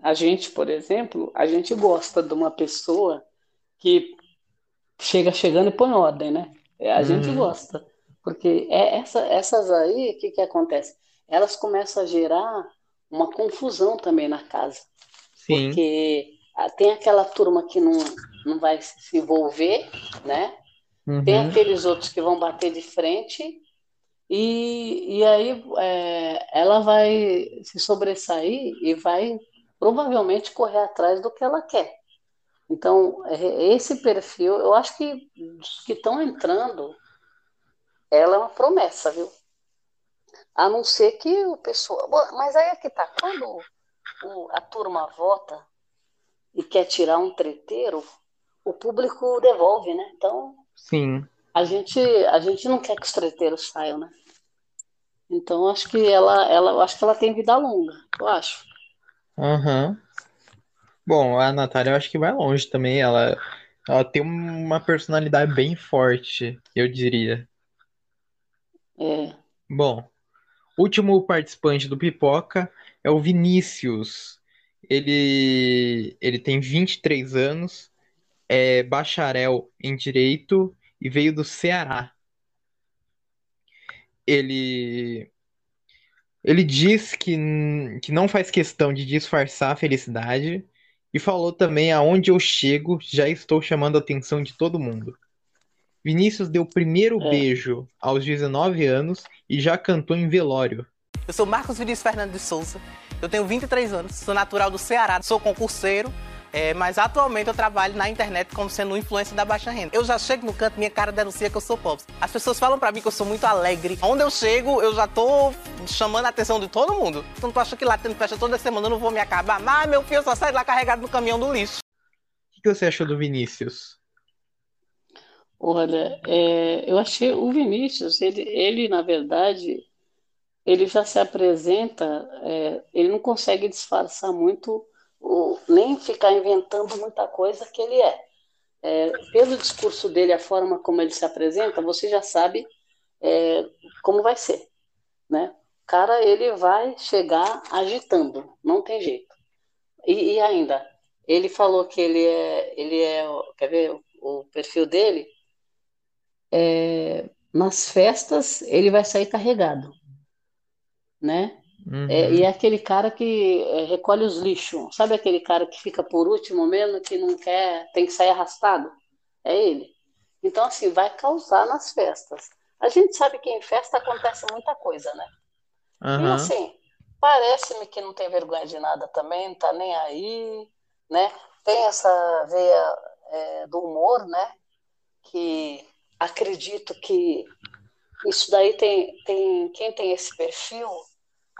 a gente, por exemplo, a gente gosta de uma pessoa que chega chegando e põe ordem, né? É, A gente Uhum. gosta, porque é essa, essas aí, o que que acontece? Elas começam a gerar uma confusão também na casa, Sim. porque ah, tem aquela turma que não, não vai se envolver, né? Tem Uhum. aqueles outros que vão bater de frente e, e aí é, ela vai se sobressair e vai provavelmente correr atrás do que ela quer. Então, é- esse perfil, eu acho que os que estão entrando, ela é uma promessa, viu? A não ser que o pessoal. Mas aí é que tá. Quando o- a turma vota e quer tirar um treteiro, o público devolve, né? Então, Sim. a gente, a gente não quer que os treteiros saiam, né? Então, acho que ela, ela, acho que ela tem vida longa, eu acho. Aham. Bom, a Natália eu acho que vai longe também. Ela, ela tem uma personalidade bem forte, eu diria. É. Bom, último participante do Pipoca é o Vinícius. Ele, ele tem 23 anos, é bacharel em Direito e veio do Ceará. Ele, ele diz que, que não faz questão de disfarçar a felicidade e falou também: aonde eu chego, já estou chamando a atenção de todo mundo. Vinícius deu o primeiro É. beijo aos 19 anos e já cantou em velório. Eu sou Marcos Vinícius Fernando de Souza, eu tenho 23 anos, sou natural do Ceará, sou concurseiro, é, mas atualmente eu trabalho na internet como sendo influencer da baixa renda. Eu já chego no canto, minha cara denuncia que eu sou pobre. As pessoas falam pra mim que eu sou muito alegre. Onde eu chego, eu já tô chamando a atenção de todo mundo. Então tu acha que lá tendo festa toda semana eu não vou me acabar? Mas meu filho só sai lá carregado no caminhão do lixo. O que que você achou do Vinícius? Olha, é, eu achei o Vinícius, ele, ele, na verdade, ele já se apresenta, é, ele não consegue disfarçar muito, o- nem ficar inventando muita coisa que ele é. É, pelo discurso dele, a forma como ele se apresenta, você já sabe é, como vai ser, né? O cara, ele vai chegar agitando, não tem jeito. E, e ainda, ele falou que ele é, ele é, quer ver o, o perfil dele? É, nas festas ele vai sair carregado, né? É, Uhum. e é aquele cara que é, recolhe os lixos, sabe aquele cara que fica por último mesmo, que não quer, tem que sair arrastado? É ele. Então, assim, vai causar nas festas. A gente sabe que em festa acontece muita coisa, né? E Aham. assim, parece-me que não tem vergonha de nada também, não tá nem aí, né? Tem essa veia é, do humor, né? Que acredito que isso daí tem, tem quem tem esse perfil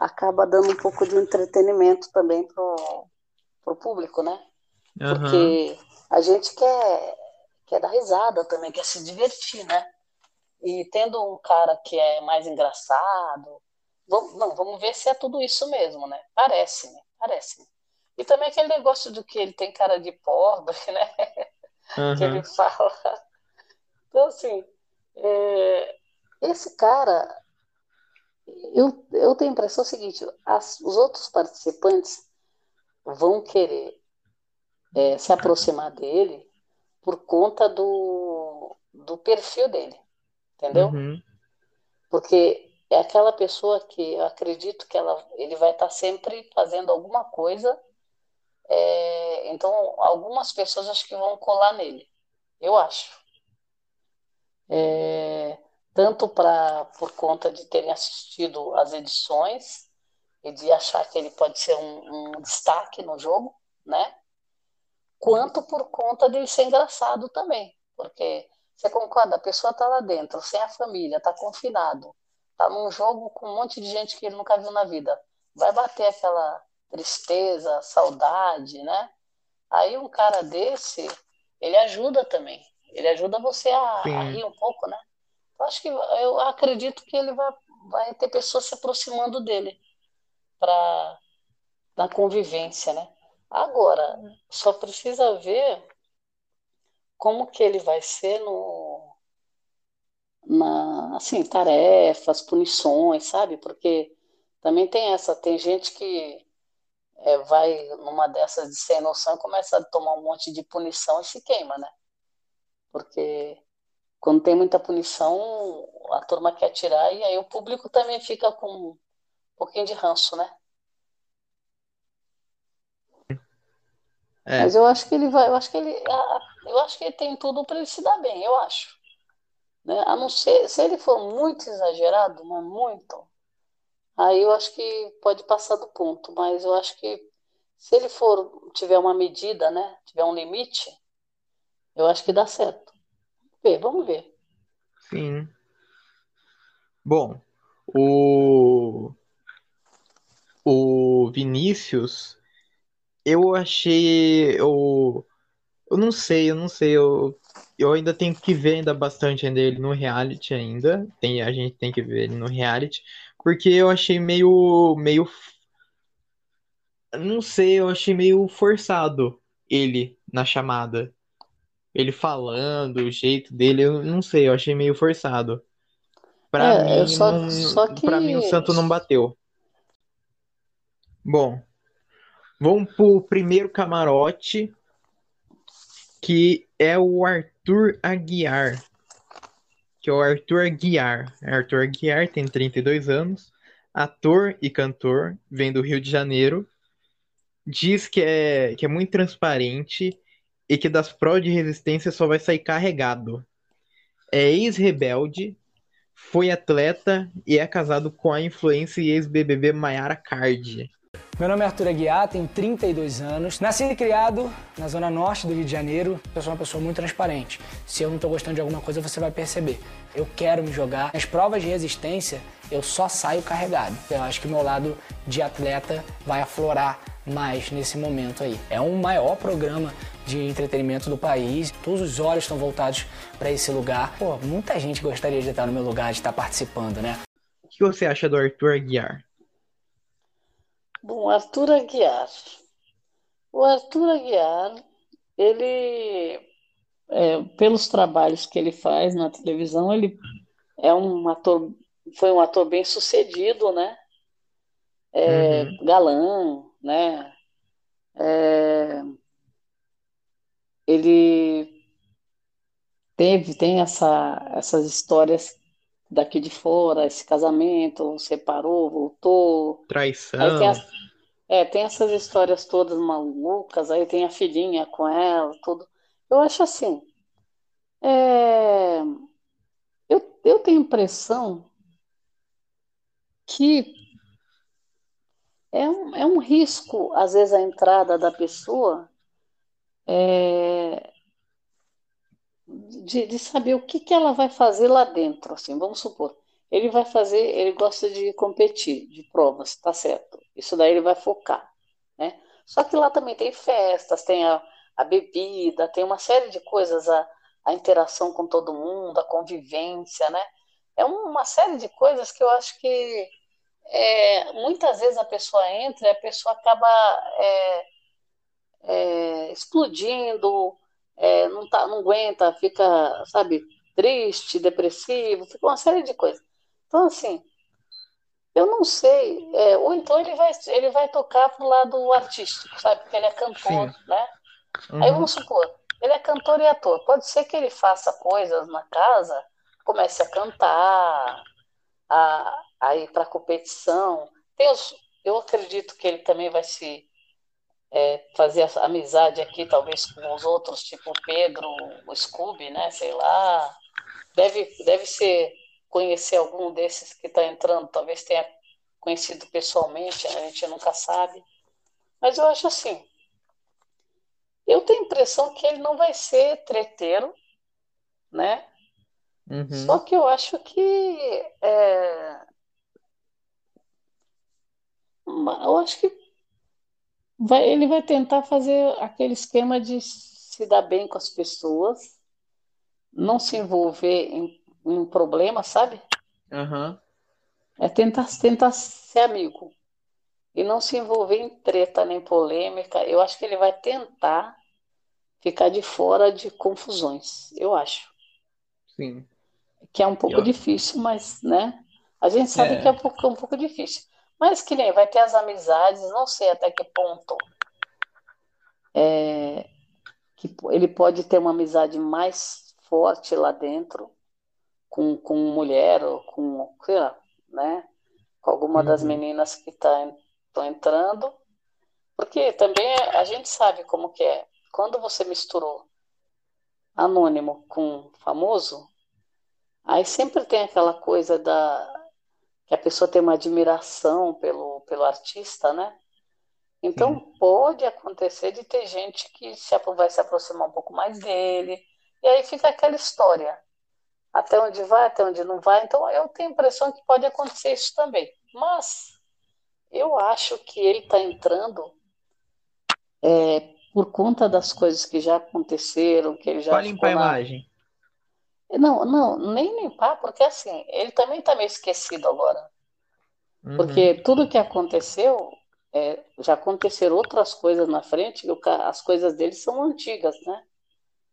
acaba dando um pouco de entretenimento também pro, pro público, né? Aham. Porque a gente quer, quer dar risada também, quer se divertir, né? E tendo um cara que é mais engraçado, vamos, não, vamos ver se é tudo isso mesmo, né? Parece-me, parece-me. E também aquele negócio do que ele tem cara de pobre, né? Que ele fala. Então, assim, é, esse cara, eu, eu tenho a impressão seguinte, as- os outros participantes vão querer é, se aproximar dele por conta do, do perfil dele, entendeu? Uhum. Porque é aquela pessoa que eu acredito que ela, ele vai estar sempre fazendo alguma coisa, é, então algumas pessoas acho que vão colar nele, eu acho. É, tanto para por conta de terem assistido às edições e de achar que ele pode ser um, um destaque no jogo, né? Quanto por conta de ele ser engraçado também, porque você concorda, a pessoa está lá dentro, sem a família, está confinado, está num jogo com um monte de gente que ele nunca viu na vida, vai bater aquela tristeza, saudade, né? Aí um cara desse, ele ajuda também, ele ajuda você a, a rir um pouco, né? Eu acho que eu acredito que ele vai, vai ter pessoas se aproximando dele para na convivência, né? Agora, só precisa ver como que ele vai ser no na assim, tarefas, punições, sabe? Porque também tem essa, tem gente que é, vai numa dessas de sem noção e começa a tomar um monte de punição e se queima, né? Porque quando tem muita punição, a turma quer tirar e aí o público também fica com um pouquinho de ranço, né? É. Mas eu acho que ele vai, eu acho que ele, eu acho que ele tem tudo para ele se dar bem, eu acho. Né? A não ser, se ele for muito exagerado, mas muito, aí eu acho que pode passar do ponto. Mas eu acho que se ele for tiver uma medida, né, tiver um limite, eu acho que dá certo. Ver, vamos ver. Sim. Bom, o o Vinícius, eu achei, eu, eu não sei, eu não sei, eu, eu ainda tenho que ver ainda bastante ainda ele no reality ainda, tem, a gente tem que ver ele no reality, porque eu achei meio, meio, não sei, eu achei meio forçado ele na chamada. Ele falando, o jeito dele, eu não sei, eu achei meio forçado. Pra É, eu mim, só, não, só pra mim o que santo não bateu. Bom, vamos pro primeiro camarote, que é o Arthur Aguiar. Que é o Arthur Aguiar. Arthur Aguiar tem 32 anos, ator e cantor, vem do Rio de Janeiro. Diz que é, que é muito transparente e que das provas de resistência só vai sair carregado. É ex-rebelde, foi atleta e é casado com a influencer e ex-BBB Mayara Card. Meu nome é Arthur Aguiar, tenho 32 anos, nasci e criado na zona norte do Rio de Janeiro. Eu sou uma pessoa muito transparente. Se eu não estou gostando de alguma coisa, você vai perceber. Eu quero me jogar. Nas provas de resistência, eu só saio carregado. Eu acho que meu lado de atleta vai aflorar mais nesse momento aí. É um maior programa de entretenimento do país. Todos os olhos estão voltados para esse lugar. Pô, muita gente gostaria de estar no meu lugar, de estar participando, né? O que você acha do Arthur Aguiar? Bom, Arthur Aguiar. O Arthur Aguiar, ele, é, pelos trabalhos que ele faz na televisão, ele é um ator, foi um ator bem sucedido, né? É, Uhum. galã, né? É, ele teve, tem essa, essas histórias daqui de fora, esse casamento, separou, voltou. Aí tem Traição. as, é, tem essas histórias todas malucas, aí tem a filhinha com ela, tudo. Eu acho assim, é, eu, eu tenho impressão que é um, é um risco, às vezes, a entrada da pessoa é, de, de saber o que que ela vai fazer lá dentro, assim, vamos supor. Ele vai fazer, ele gosta de competir, de provas, tá certo. Isso daí ele vai focar, né? Só que lá também tem festas, tem a, a bebida, tem uma série de coisas, a, a interação com todo mundo, a convivência, né? É uma série de coisas que eu acho que é, muitas vezes a pessoa entra e a pessoa acaba é, é, explodindo, é, não tá, não aguenta, fica, sabe, triste, depressivo, fica uma série de coisas. Então, assim, eu não sei, é, ou então ele vai, ele vai tocar pro lado artístico, sabe, porque ele é cantor, Sim. né? Aí Uhum. vamos supor, ele é cantor e ator. Pode ser que ele faça coisas na casa, comece a cantar, a, a ir para competição. Tem os- eu acredito que ele também vai se é, fazer amizade aqui, talvez com os outros, tipo o Pedro, o Scooby, né? Sei lá. Deve, deve ser conhecer algum desses que está entrando, talvez tenha conhecido pessoalmente, né? a gente nunca sabe. Mas eu acho assim, eu tenho a impressão que ele não vai ser treteiro, né? Uhum. Só que eu acho que é, eu acho que vai, ele vai tentar fazer aquele esquema de se dar bem com as pessoas, não se envolver em um problema, sabe? Aham. É tentar, tentar ser amigo e não se envolver em treta nem polêmica. Eu acho que ele vai tentar ficar de fora de confusões, eu acho. Sim. Que é um pouco Eu- difícil, mas, né? A gente sabe É. que é um pouco, um pouco difícil. Mas que nem vai ter as amizades, não sei até que ponto é, que ele pode ter uma amizade mais forte lá dentro com, com mulher ou com, sei lá, né? Com alguma das Uhum. meninas que estão entrando. Porque também é- a gente sabe como que é. Quando você misturou anônimo com famoso, aí sempre tem aquela coisa da que a pessoa tem uma admiração pelo, pelo artista, né? Então pode acontecer de ter gente que se, vai se aproximar um pouco mais dele, e aí fica aquela história. Até onde vai, até onde não vai. Então eu tenho a impressão que pode acontecer isso também. Mas eu acho que ele está entrando é, por conta das coisas que já aconteceram, que ele já Pode limpar a imagem. Não, não, nem limpar, porque assim, ele também está meio esquecido agora. Uhum. Porque tudo que aconteceu, é, já aconteceram outras coisas na frente, e o as coisas dele são antigas, né?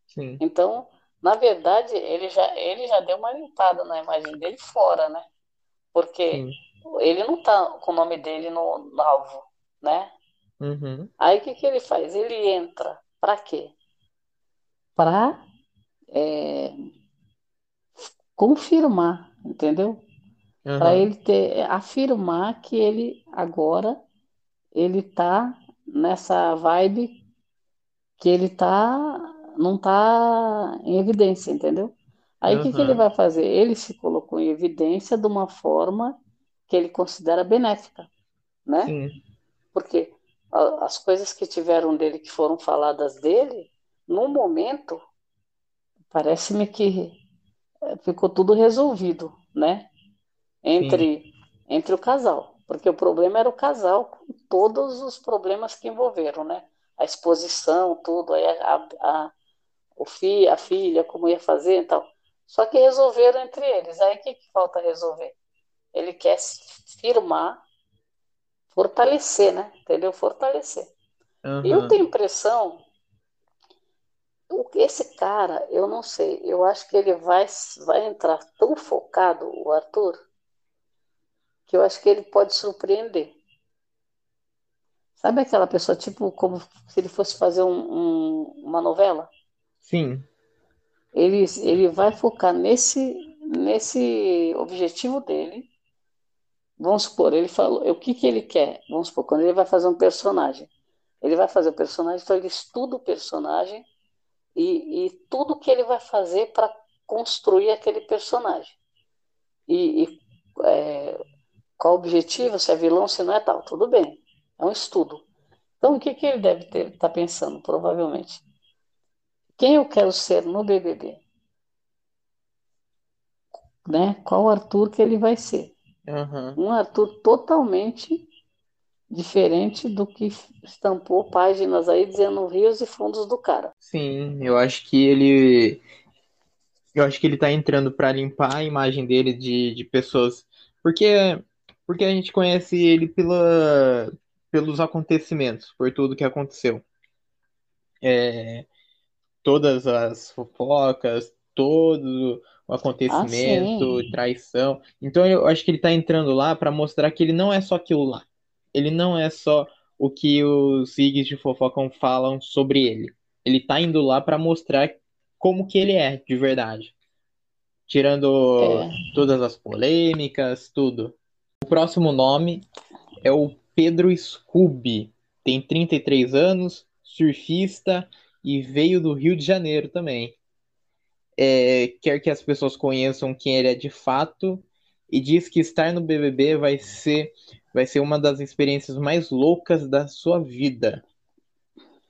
Sim. Então, na verdade, ele já, ele já deu uma limpada na imagem dele fora, né? Porque Sim. ele não tá com o nome dele no, no alvo, né? Uhum. Aí o que que ele faz? Ele entra para quê? Para confirmar, entendeu? Para Aham. ele ter, afirmar que ele agora ele tá nessa vibe que ele tá não tá em evidência, entendeu? Aí o que que ele vai fazer? Ele se colocou em evidência de uma forma que ele considera benéfica, né? Sim. Porque as coisas que tiveram dele, que foram faladas dele, no momento, parece-me que ficou tudo resolvido, né? Entre, entre o casal. Porque o problema era o casal, com todos os problemas que envolveram, né? A exposição, tudo, aí a, a, o fi, a filha, como ia fazer e tal. Só que resolveram entre eles. Aí o que, que falta resolver? Ele quer se firmar, fortalecer, né? Entendeu? Fortalecer. Eu Aham. tenho impressão, o- esse cara, eu não sei, eu acho que ele vai, vai entrar tão focado, o Arthur, que eu acho que ele pode surpreender. Sabe aquela pessoa, tipo, como se ele fosse fazer um- um- uma novela? Sim. Ele, ele vai focar nesse, nesse objetivo dele. Vamos supor, ele falou, o que que ele quer? Vamos supor, quando ele vai fazer um personagem. Ele vai fazer o personagem, então ele estuda o personagem e, e tudo que ele vai fazer para construir aquele personagem. E, e, é, qual o objetivo, se é vilão, se não é tal, tudo bem. É um estudo. Então, o que que ele deve estar pensando, provavelmente? Quem eu quero ser no BBB? Né? Qual Arthur que ele vai ser? Aham. Um Arthur totalmente diferente do que estampou páginas aí dizendo rios e fundos do cara. Sim, eu acho que ele. Eu acho que ele tá entrando pra limpar a imagem dele de, de pessoas. Porque, porque a gente conhece ele pela, pelos acontecimentos, por tudo que aconteceu. É, todas as fofocas, todo o acontecimento, sim. traição. Então eu acho que ele tá entrando lá pra mostrar que ele não é só aquilo lá. Ele não é só o que os sigs de fofocam falam sobre ele. Ele tá indo lá pra mostrar como que ele é de verdade. Tirando É. todas as polêmicas, tudo. O próximo nome é o Pedro Scooby. Tem 33 anos, surfista e veio do Rio de Janeiro também. É, quer que as pessoas conheçam quem ele é de fato e diz que estar no BBB vai ser, vai ser uma das experiências mais loucas da sua vida.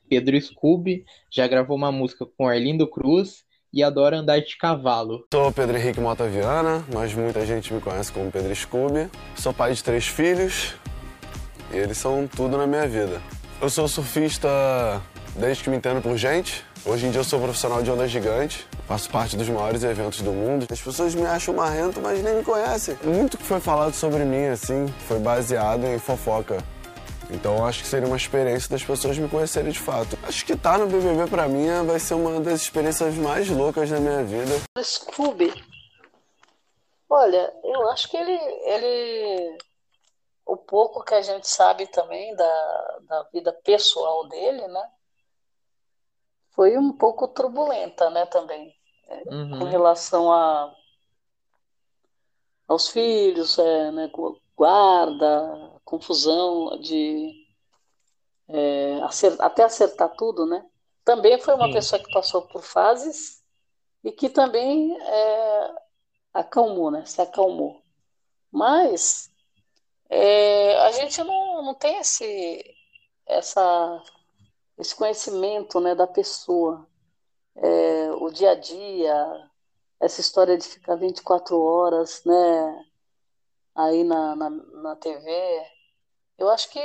Pedro Scooby já gravou uma música com Arlindo Cruz e adora andar de cavalo. Sou Pedro Henrique Mota Viana, mas muita gente me conhece como Pedro Scooby. Sou pai de três filhos e eles são tudo na minha vida. Eu sou surfista desde que me entendo por gente. Hoje em dia eu sou profissional de onda gigante, faço parte dos maiores eventos do mundo. As pessoas me acham marrento, mas nem me conhecem. Muito que foi falado sobre mim, assim, foi baseado em fofoca. Então acho que seria uma experiência das pessoas me conhecerem de fato. Acho que estar tá no BBB pra mim vai ser uma das experiências mais loucas da minha vida. Scooby, olha, eu acho que ele, ele o pouco que a gente sabe também da, da vida pessoal dele, né? Foi um pouco turbulenta, né, também. É, uhum. Com relação a, aos filhos, é, né, guarda, confusão de é, acertar, até acertar tudo, né? Também foi uma Sim. pessoa que passou por fases e que também é, acalmou, né? Se acalmou. Mas é, a gente não, não tem esse, essa, esse conhecimento né, da pessoa, é, o dia a dia, essa história de ficar 24 horas né, aí na, na, na TV. Eu acho que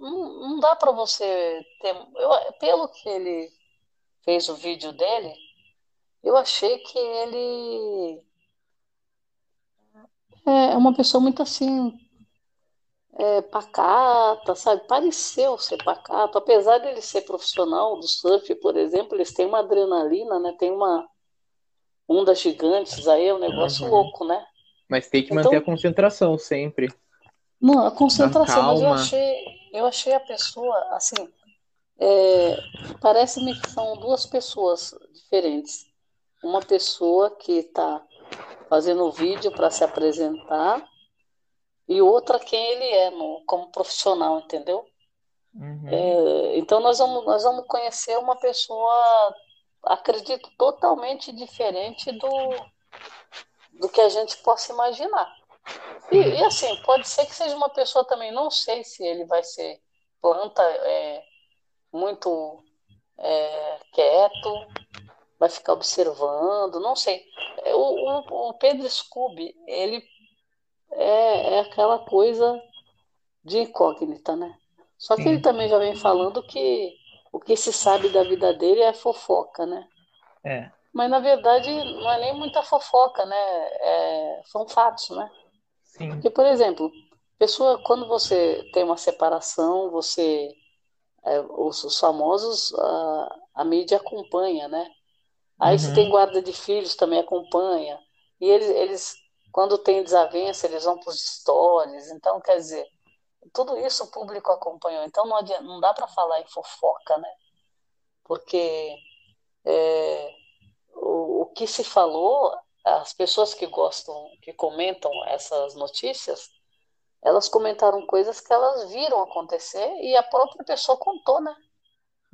não, não dá para você ter. Eu, pelo que ele fez o vídeo dele, eu achei que ele é uma pessoa muito assim é, pacata, sabe? Pareceu ser pacato, apesar dele ser profissional do surf, por exemplo, eles têm uma adrenalina, né? Tem uma ondas gigantes aí, é um negócio uhum. louco, né? Mas tem que manter então, a concentração sempre. Não, a concentração, mas eu achei, eu achei a pessoa, assim, é, parece-me que são duas pessoas diferentes. Uma pessoa que está fazendo o vídeo para se apresentar e outra quem ele é no, como profissional, entendeu? Uhum. É, então nós vamos, nós vamos conhecer uma pessoa, acredito, totalmente diferente do, do que a gente possa imaginar. E, e, assim, pode ser que seja uma pessoa também, não sei se ele vai ser planta é, muito é, quieto, vai ficar observando, não sei. O, o, o Pedro Scooby, ele é, é aquela coisa de incógnita, né? Só que Sim. ele também já vem falando que o que se sabe da vida dele é fofoca, né? É. Mas na verdade não é nem muita fofoca, né? É, são fatos, né? Sim. Porque, por exemplo, pessoa, quando você tem uma separação, você. É, os, os, famosos, a, a mídia acompanha, né? Aí uhum. se tem guarda de filhos também acompanha. E eles, eles quando tem desavença, eles vão para os stories. Então, quer dizer, tudo isso o público acompanhou. Então, não, adianta, não dá para falar em fofoca, né? Porque é, o, o que se falou, as pessoas que gostam, que comentam essas notícias, elas comentaram coisas que elas viram acontecer e a própria pessoa contou, né?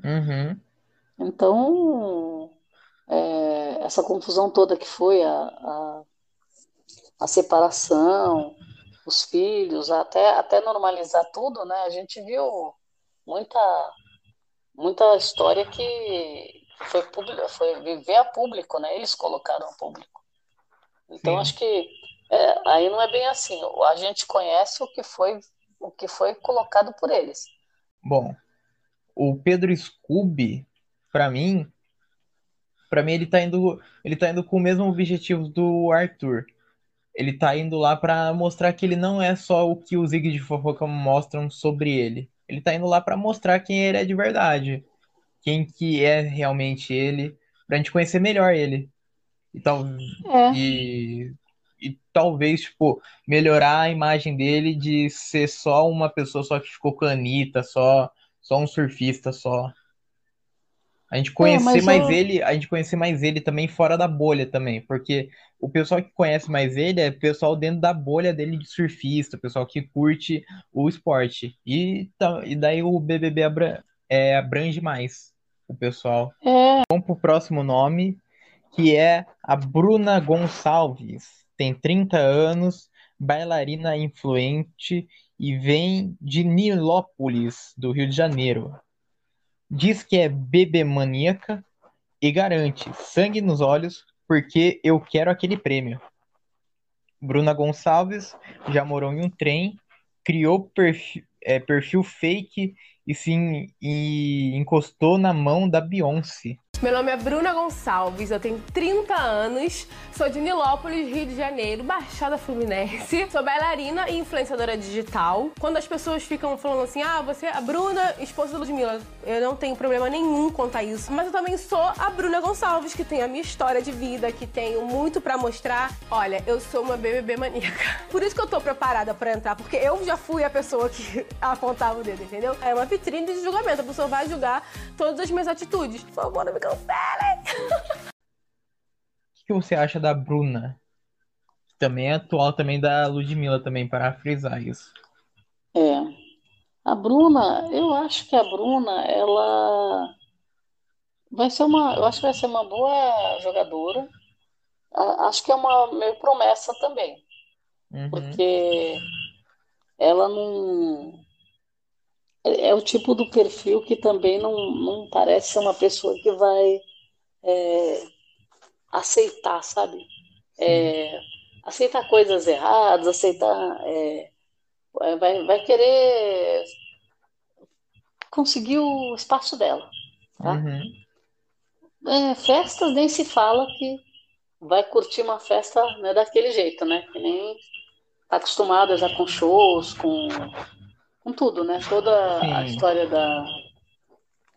Uhum. Então, é, essa confusão toda que foi a, a, a, separação, os filhos, até, até normalizar tudo, né? A gente viu muita, muita história que foi, público, foi viver a público, né? Eles colocaram a público. Então, Sim. acho que é, aí não é bem assim. A gente conhece o que foi o que foi colocado por eles. Bom, o Pedro Scooby, para mim, para mim ele tá indo, ele tá indo com o mesmo objetivo do Arthur. Ele tá indo lá para mostrar que ele não é só o que os Zig de fofoca mostram sobre ele. Ele tá indo lá para mostrar quem ele é de verdade, quem que é realmente ele, pra gente conhecer melhor ele. E, tal, é. e, e talvez, tipo, melhorar a imagem dele de ser só uma pessoa só que ficou com a Anitta, só, só um surfista só. A gente conhecer é, mais eu... ele, a gente conhecer mais ele também fora da bolha também, porque o pessoal que conhece mais ele é o pessoal dentro da bolha dele de surfista, pessoal que curte o esporte. E, e daí o BBB abra, é, abrange mais o pessoal. É. Vamos pro próximo nome, que é a Bruna Gonçalves. Tem 30 anos, bailarina influente e vem de Nilópolis, do Rio de Janeiro. Diz que é bebê maníaca e garante sangue nos olhos porque eu quero aquele prêmio. Bruna Gonçalves já morou em um trem, criou perfil, é, perfil fake e sim e encostou na mão da Beyoncé. Meu nome é Bruna Gonçalves, eu tenho 30 anos, sou de Nilópolis, Rio de Janeiro, Baixada Fluminense. Sou bailarina e influenciadora digital. Quando as pessoas ficam falando assim, ah, você é a Bruna, esposa da Ludmilla, eu não tenho problema nenhum quanto a isso. Mas eu também sou a Bruna Gonçalves, que tem a minha história de vida, que tenho muito para mostrar. Olha, eu sou uma BBB maníaca. Por isso que eu tô preparada para entrar, porque eu já fui a pessoa que apontava o dedo, entendeu? É uma vitrine de julgamento, a pessoa vai julgar todas as minhas atitudes. Por favor, não me cancelem! O que você acha da Bruna? Também é atual também da Ludmilla também, para frisar isso. É. A Bruna, eu acho que a Bruna, ela vai ser uma, eu acho que vai ser uma boa jogadora. Acho que é uma meio promessa também. Uhum. Porque ela não é, é o tipo do perfil que também não, não parece ser uma pessoa que vai é, aceitar, sabe? É, aceitar coisas erradas, aceitar. É, vai, vai querer conseguir o espaço dela. Tá? Uhum. É, festas nem se fala que vai curtir uma festa né, daquele jeito, né? Que nem tá acostumada já com shows, com, com tudo, né? Toda Sim. a história da,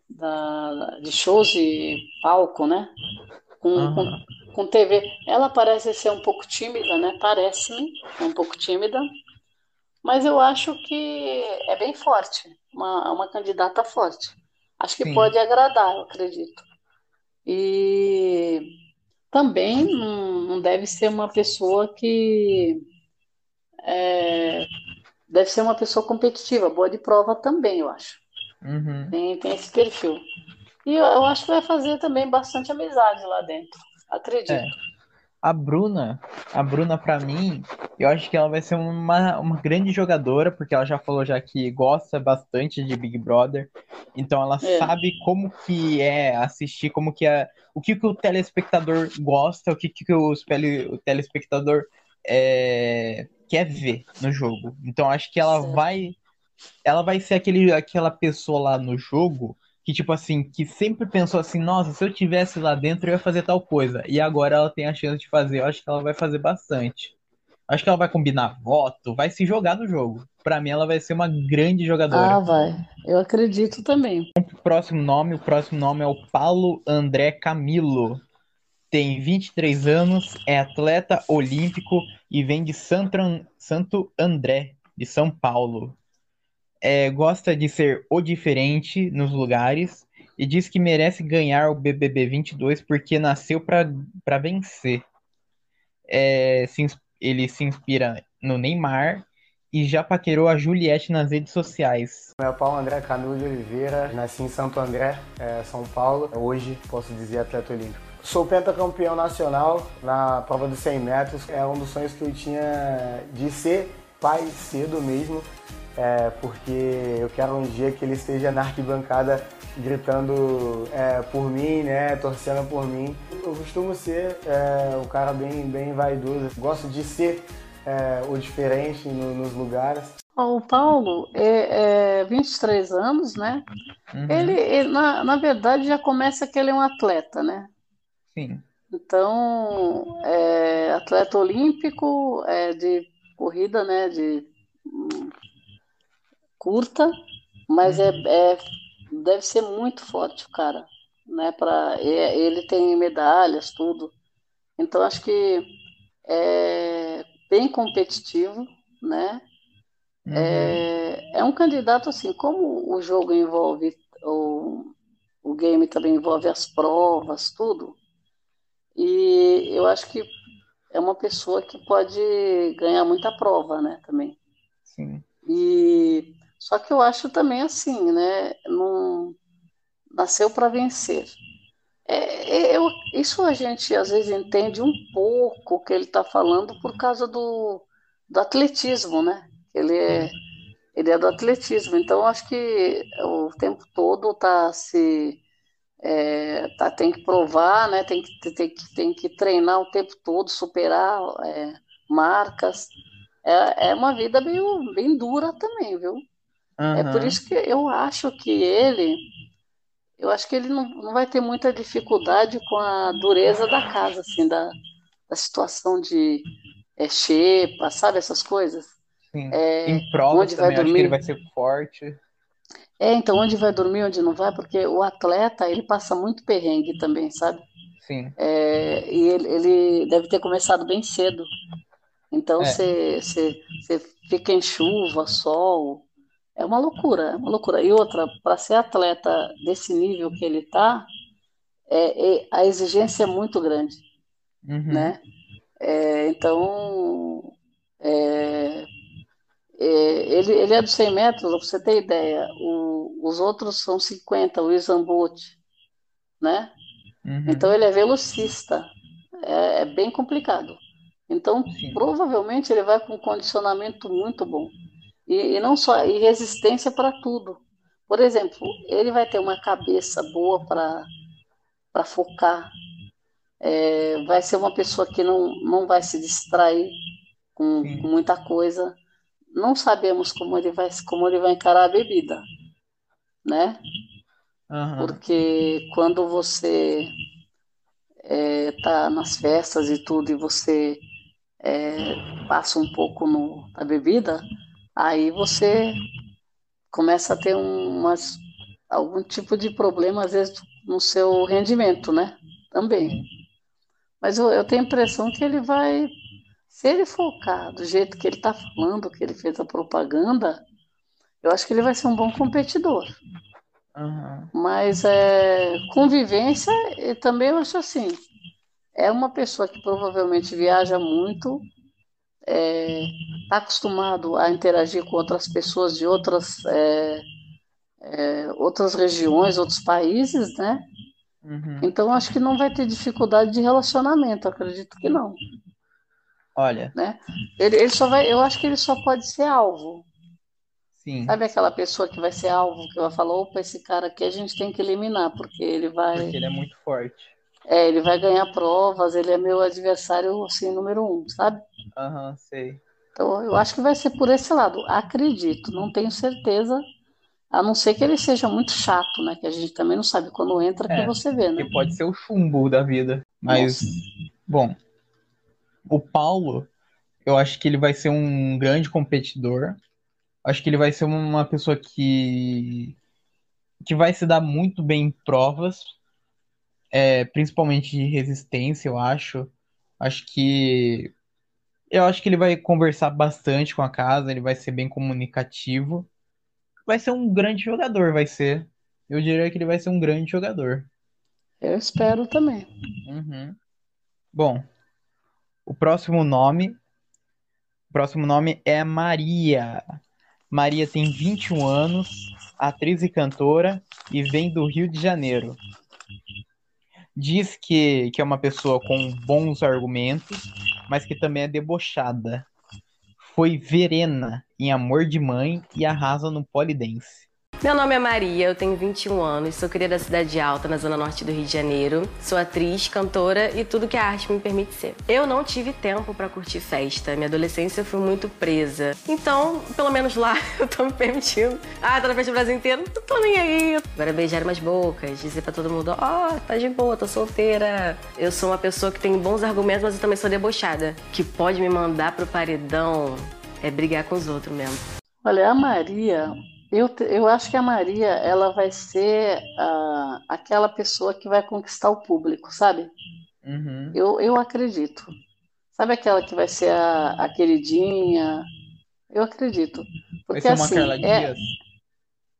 da, de shows e palco, né? Com, Aham. com, com TV. Ela parece ser um pouco tímida, né? Parece-me um pouco tímida, mas eu acho que é bem forte, uma, uma candidata forte. Acho que Sim. pode agradar, eu acredito. E também não, não deve ser uma pessoa que é, deve ser uma pessoa competitiva, boa de prova também, eu acho. Uhum. Tem, tem esse perfil. E eu, eu acho que vai fazer também bastante amizade lá dentro. Acredito. É. A Bruna, a Bruna para mim, eu acho que ela vai ser uma, uma grande jogadora, porque ela já falou já que gosta bastante de Big Brother, então ela É. sabe como que é assistir, como que é, o que, que o telespectador gosta, o que, que os o telespectador é, quer ver no jogo. Então acho que ela vai, ela vai ser aquele, aquela pessoa lá no jogo que, tipo assim, que sempre pensou assim, nossa, se eu tivesse lá dentro eu ia fazer tal coisa. E agora ela tem a chance de fazer, eu acho que ela vai fazer bastante. Acho que ela vai combinar voto, vai se jogar no jogo. Pra mim, ela vai ser uma grande jogadora. Ah, vai. Eu acredito também. O próximo nome, o próximo nome é o Paulo André Camilo. Tem 23 anos, é atleta olímpico e vem de Santo, An- Santo André, de São Paulo. É, gosta de ser o diferente nos lugares e diz que merece ganhar o BBB 22 porque nasceu pra vencer. É, se ele se inspira no Neymar e já paquerou a Juliette nas redes sociais. Meu Paulo André de Oliveira, nasci em Santo André, eh, São Paulo. Hoje posso dizer atleta olímpico. Sou pentacampeão nacional na prova dos 100 metros. É um dos sonhos que eu tinha de ser pai cedo mesmo, eh, porque eu quero um dia que ele esteja na arquibancada gritando eh, por mim, né, torcendo por mim. Eu costumo ser eh, um cara bem, bem vaidoso. Gosto de ser eh, o diferente no- nos lugares. O Paulo é, é 23 anos, né? Uhum. Ele, ele, na, na verdade, já começa que ele é um atleta, né? Sim. Então, é atleta olímpico, é de corrida, né? De hum, curta, mas é, é- deve ser muito forte o cara, né? Para ele tem medalhas, tudo. Então, acho que é bem competitivo, né? É, é um candidato assim, como o jogo envolve, o, o game também envolve as provas, tudo, e eu acho que é uma pessoa que pode ganhar muita prova, né, também. Sim. E só que eu acho também assim, né, não nasceu para vencer. É, eu, isso a gente às vezes entende um pouco o que ele está falando por causa do, do atletismo, né? Ele é, ele é do atletismo, então eu acho que o tempo todo tá se é, tá, tem que provar, né? Tem que, tem que, tem que treinar o tempo todo, superar é, marcas. É, é uma vida meio, bem dura também, viu? É por isso que eu acho que ele eu acho que ele não, não vai ter muita dificuldade com a dureza da casa, assim, da, da situação de é, xepa, sabe, essas coisas. Sim. É, em provas onde vai também, acho que dormir. ele vai ser forte. É, então onde vai dormir, onde não vai, porque o atleta, ele passa muito perrengue também, sabe? Sim. É, e ele, ele deve ter começado bem cedo. Então É. você você fica em chuva, sol, é uma loucura, é uma loucura. E outra, para ser atleta desse nível que ele tá, é, é- a exigência é muito grande, Uhum. né? É, então, é, é, ele, ele é dos 100 metros, pra você ter ideia, o- os outros são 50, o Bolt, né? Uhum. Então ele é velocista, é, é bem complicado. Então provavelmente ele vai com um condicionamento muito bom e, e não só e resistência para tudo. Por exemplo, ele vai ter uma cabeça boa para para focar, é, vai ser uma pessoa que não, não vai se distrair com, com muita coisa. Não sabemos como ele vai como ele vai encarar a bebida, né? Aham. Porque quando você está nas festas e tudo, e você é, passa um pouco no, na bebida, aí você começa a ter um, umas, algum tipo de problema, às vezes, no seu rendimento, né? Também. Mas eu, eu tenho a impressão que ele vai, se ele focar do jeito que ele está falando, que ele fez a propaganda, eu acho que ele vai ser um bom competidor. Aham. Mas é, convivência, e também eu acho assim, é uma pessoa que provavelmente viaja muito, está acostumado a interagir com outras pessoas de outras, é, é, outras regiões, outros países, né? Uhum. Então acho que não vai ter dificuldade de relacionamento, acredito que não, Olha, né? Ele, ele só vai, eu acho que ele só pode ser alvo. sim. Sabe aquela pessoa que vai ser alvo, que vai falar, opa, esse cara aqui a gente tem que eliminar, porque ele vai. Porque ele é muito forte. É, ele vai ganhar provas, ele é meu adversário, assim, número um, sabe? Aham, sei. Então, eu acho que vai ser por esse lado. Acredito, não tenho certeza, a não ser que ele seja muito chato, né? Que a gente também não sabe quando entra que É, você vê, né? Que pode ser o chumbo da vida. Mas, bom, o Paulo, eu acho que ele vai ser um grande competidor. Acho que ele vai ser uma pessoa que, que vai se dar muito bem em provas, é, principalmente de resistência, eu acho. Acho que eu acho que ele vai conversar bastante com a casa, ele vai ser bem comunicativo. Vai ser um grande jogador, vai ser. Eu diria que ele vai ser um grande jogador. Eu espero também. Uhum. Bom, o próximo nome, o próximo nome é Maria. Maria tem 21 anos, atriz e cantora e vem do Rio de Janeiro. Diz que, que é uma pessoa com bons argumentos, mas que também é debochada. Foi Verena em Amor de Mãe e arrasa no polidense. Meu nome é Maria, eu tenho 21 anos, sou cria da Cidade Alta, na zona norte do Rio de Janeiro. Sou atriz, cantora e tudo que a arte me permite ser. Eu não tive tempo pra curtir festa, minha adolescência foi muito presa. Então, pelo menos lá, eu tô me permitindo. Ah, tá na festa do Brasil inteiro, não tô nem aí. Agora beijar umas bocas, dizer pra todo mundo, ó, tá de boa, tô solteira. Eu sou uma pessoa que tem bons argumentos, mas eu também sou debochada. Que pode me mandar pro paredão é brigar com os outros mesmo. Olha, a Maria, eu, eu acho que a Maria, ela vai ser ah, aquela pessoa que vai conquistar o público, sabe? Uhum. Eu, eu acredito. Sabe aquela que vai ser a, a queridinha? Eu acredito. Vai Porque ser uma assim, Carla é... Dias?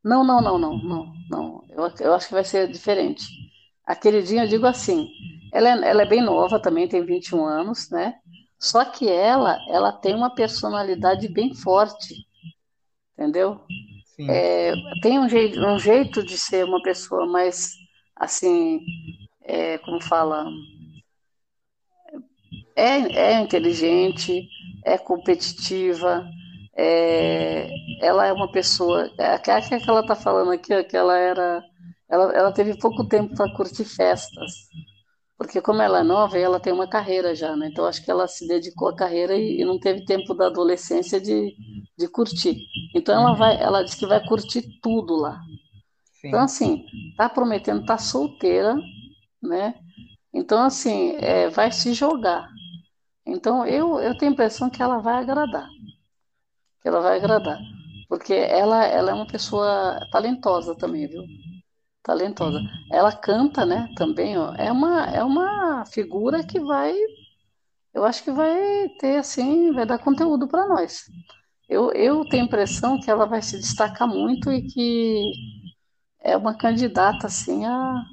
Não, não, não, não, não, não. Eu, eu acho que vai ser diferente. A queridinha, eu digo assim, ela é, ela é bem nova também, tem 21 anos, né? Só que ela, ela tem uma personalidade bem forte, entendeu? É, tem um jeito, um jeito de ser uma pessoa mais, assim, é, como fala, é, é inteligente, é competitiva, é, ela é uma pessoa, é, aquela que ela está falando aqui, ó, que ela era, ela, ela teve pouco tempo para curtir festas, porque como ela é nova, ela tem uma carreira já, né? Então acho que ela se dedicou à carreira e, e não teve tempo da adolescência de, de curtir. Então ela vai, ela diz que vai curtir tudo lá. Então, assim, tá prometendo, tá solteira, né? Então, assim, é, vai se jogar. Então, eu, eu tenho a impressão que ela vai agradar. Que ela vai agradar. Porque ela, ela é uma pessoa talentosa também, viu? Talentosa. Ela canta, né, também, ó. É uma, é uma figura que vai, eu acho que vai ter, assim, vai dar conteúdo para nós. Eu, eu tenho a impressão que ela vai se destacar muito e que é uma candidata, assim, a,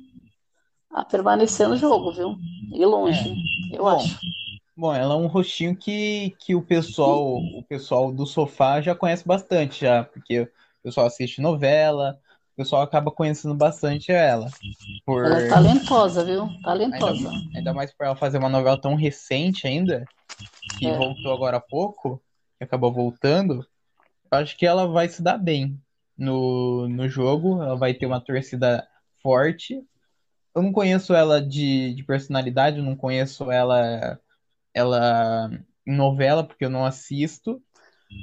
a permanecer no jogo, viu? E longe, eu Bom, acho. Bom, ela é um rostinho que, que o pessoal, o pessoal do sofá já conhece bastante já, porque o pessoal assiste novela, o pessoal acaba conhecendo bastante ela. Por... Ela é talentosa, viu? Ainda, Talentosa. ainda mais por ela fazer uma novela tão recente ainda, que É. voltou agora há pouco, que acabou voltando. Acho que ela vai se dar bem no, no jogo, ela vai ter uma torcida forte. Eu não conheço ela de, de personalidade, eu não conheço ela, ela em novela, porque eu não assisto.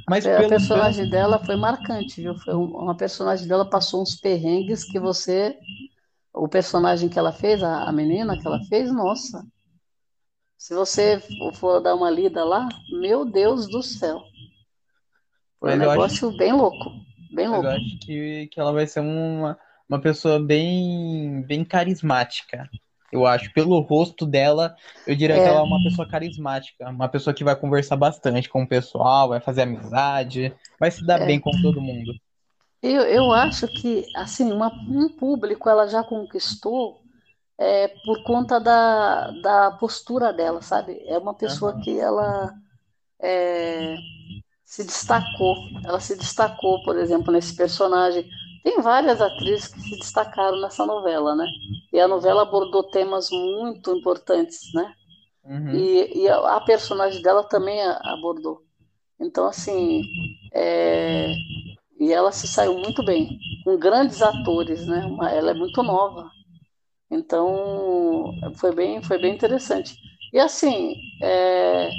Mas É, a personagem dela foi marcante, viu? Foi um- uma personagem dela passou uns perrengues que você, o personagem que ela fez, a, a menina que ela fez, nossa. Se você for- dar uma lida lá, meu Deus do céu. Foi um eu acho- negócio bem louco, bem louco. eu acho que, que ela vai ser uma, uma pessoa bem, bem carismática. Eu acho, pelo rosto dela, eu diria É. que ela é uma pessoa carismática, uma pessoa que vai conversar bastante com o pessoal, vai fazer amizade, vai se dar É. bem com todo mundo. Eu, eu acho que, assim, uma- um público ela já conquistou é, por conta da, da postura dela, sabe? É uma pessoa que ela é, se destacou. Ela se destacou, por exemplo, nesse personagem. Tem várias atrizes que se destacaram nessa novela, né? E a novela abordou temas muito importantes, né? Uhum. E, e a, a personagem dela também abordou. Então, assim, é, e ela se saiu muito bem, com grandes atores, né? Ela é muito nova. Então, foi bem, foi bem interessante. E assim, é,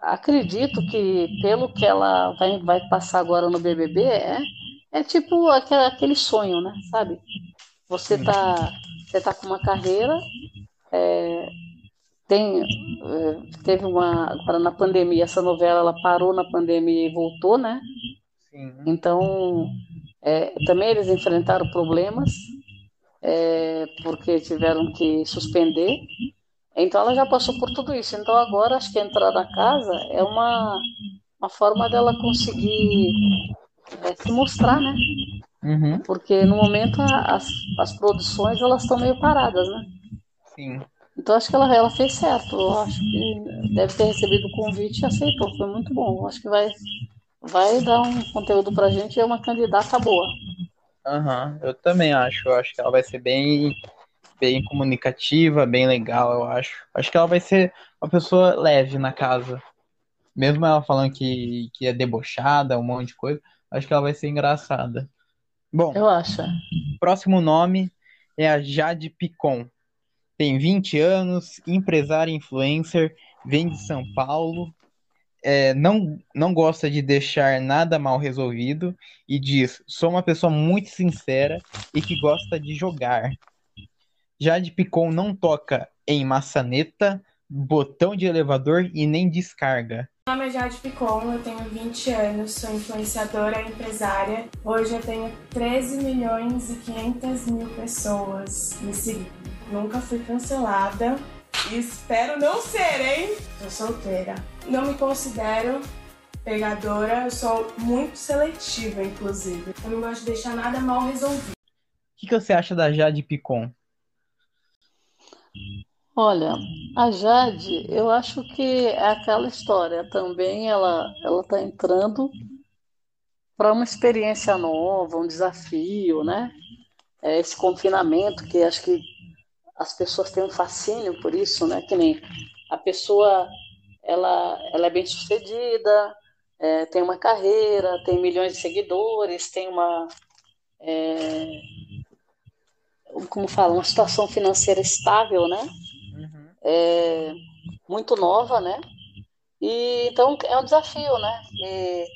acredito que pelo que ela vai, vai passar agora no BBB, é, é tipo aquele, sonho, né? Sabe? Você tá, você tá com uma carreira, é, tem, é, teve uma, agora na pandemia, essa novela ela parou na pandemia e voltou, né? Então, é, também eles enfrentaram problemas, é, porque tiveram que suspender. Então, ela já passou por tudo isso. Então, agora, acho que entrar na casa é uma, uma forma dela conseguir é, se mostrar, né? Uhum. Porque no momento a- as, as produções elas estão meio paradas, né? Sim. Então acho que ela, ela fez certo. Eu acho que deve ter recebido o convite e aceitou. Foi muito bom. Eu acho que vai, vai dar um conteúdo pra gente e é uma candidata boa. Aham, eu também acho. Eu acho que ela vai ser bem, bem comunicativa, bem legal, eu acho. Acho que ela vai ser uma pessoa leve na casa. Mesmo ela falando que, que é debochada, um monte de coisa, acho que ela vai ser engraçada. Bom, Eu acho. próximo nome é a Jade Picon. Tem 20 anos, empresária influencer, vem de São Paulo, é, não, não gosta de deixar nada mal resolvido e diz: sou uma pessoa muito sincera e que gosta de jogar. Jade Picon não toca em maçaneta, botão de elevador e nem descarga. Meu nome é Jade Picon, eu tenho 20 anos, sou influenciadora e empresária. Hoje eu tenho 13 milhões e 500 mil pessoas me seguindo. Nunca fui cancelada e espero não ser, hein? Tô solteira. Não me considero pegadora, eu sou muito seletiva, inclusive. Eu não gosto de deixar nada mal resolvido. O que, que você acha da Jade Picon? Olha, a Jade, eu acho que é aquela história. Também ela ela está entrando para uma experiência nova, um desafio, né? É esse confinamento que acho que as pessoas têm um fascínio por isso, né? Que nem a pessoa, ela, ela é bem sucedida, é, tem uma carreira, tem milhões de seguidores, tem uma, é, como fala, uma situação financeira estável, né? É, muito nova, né? E então é um desafio, né? E-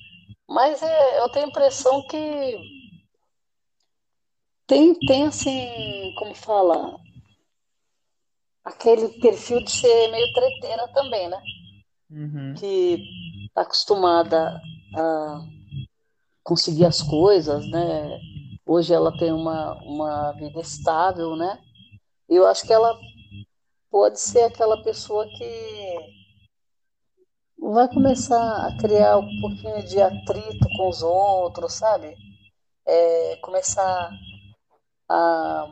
mas é, eu tenho a impressão que tem, tem assim, como fala, aquele perfil de ser meio treteira também, né? Uhum. Que tá acostumada a conseguir as coisas, né? Hoje ela tem uma, uma vida estável, né? Eu acho que ela pode ser aquela pessoa que vai começar a criar um pouquinho de atrito com os outros, sabe? É, começar a,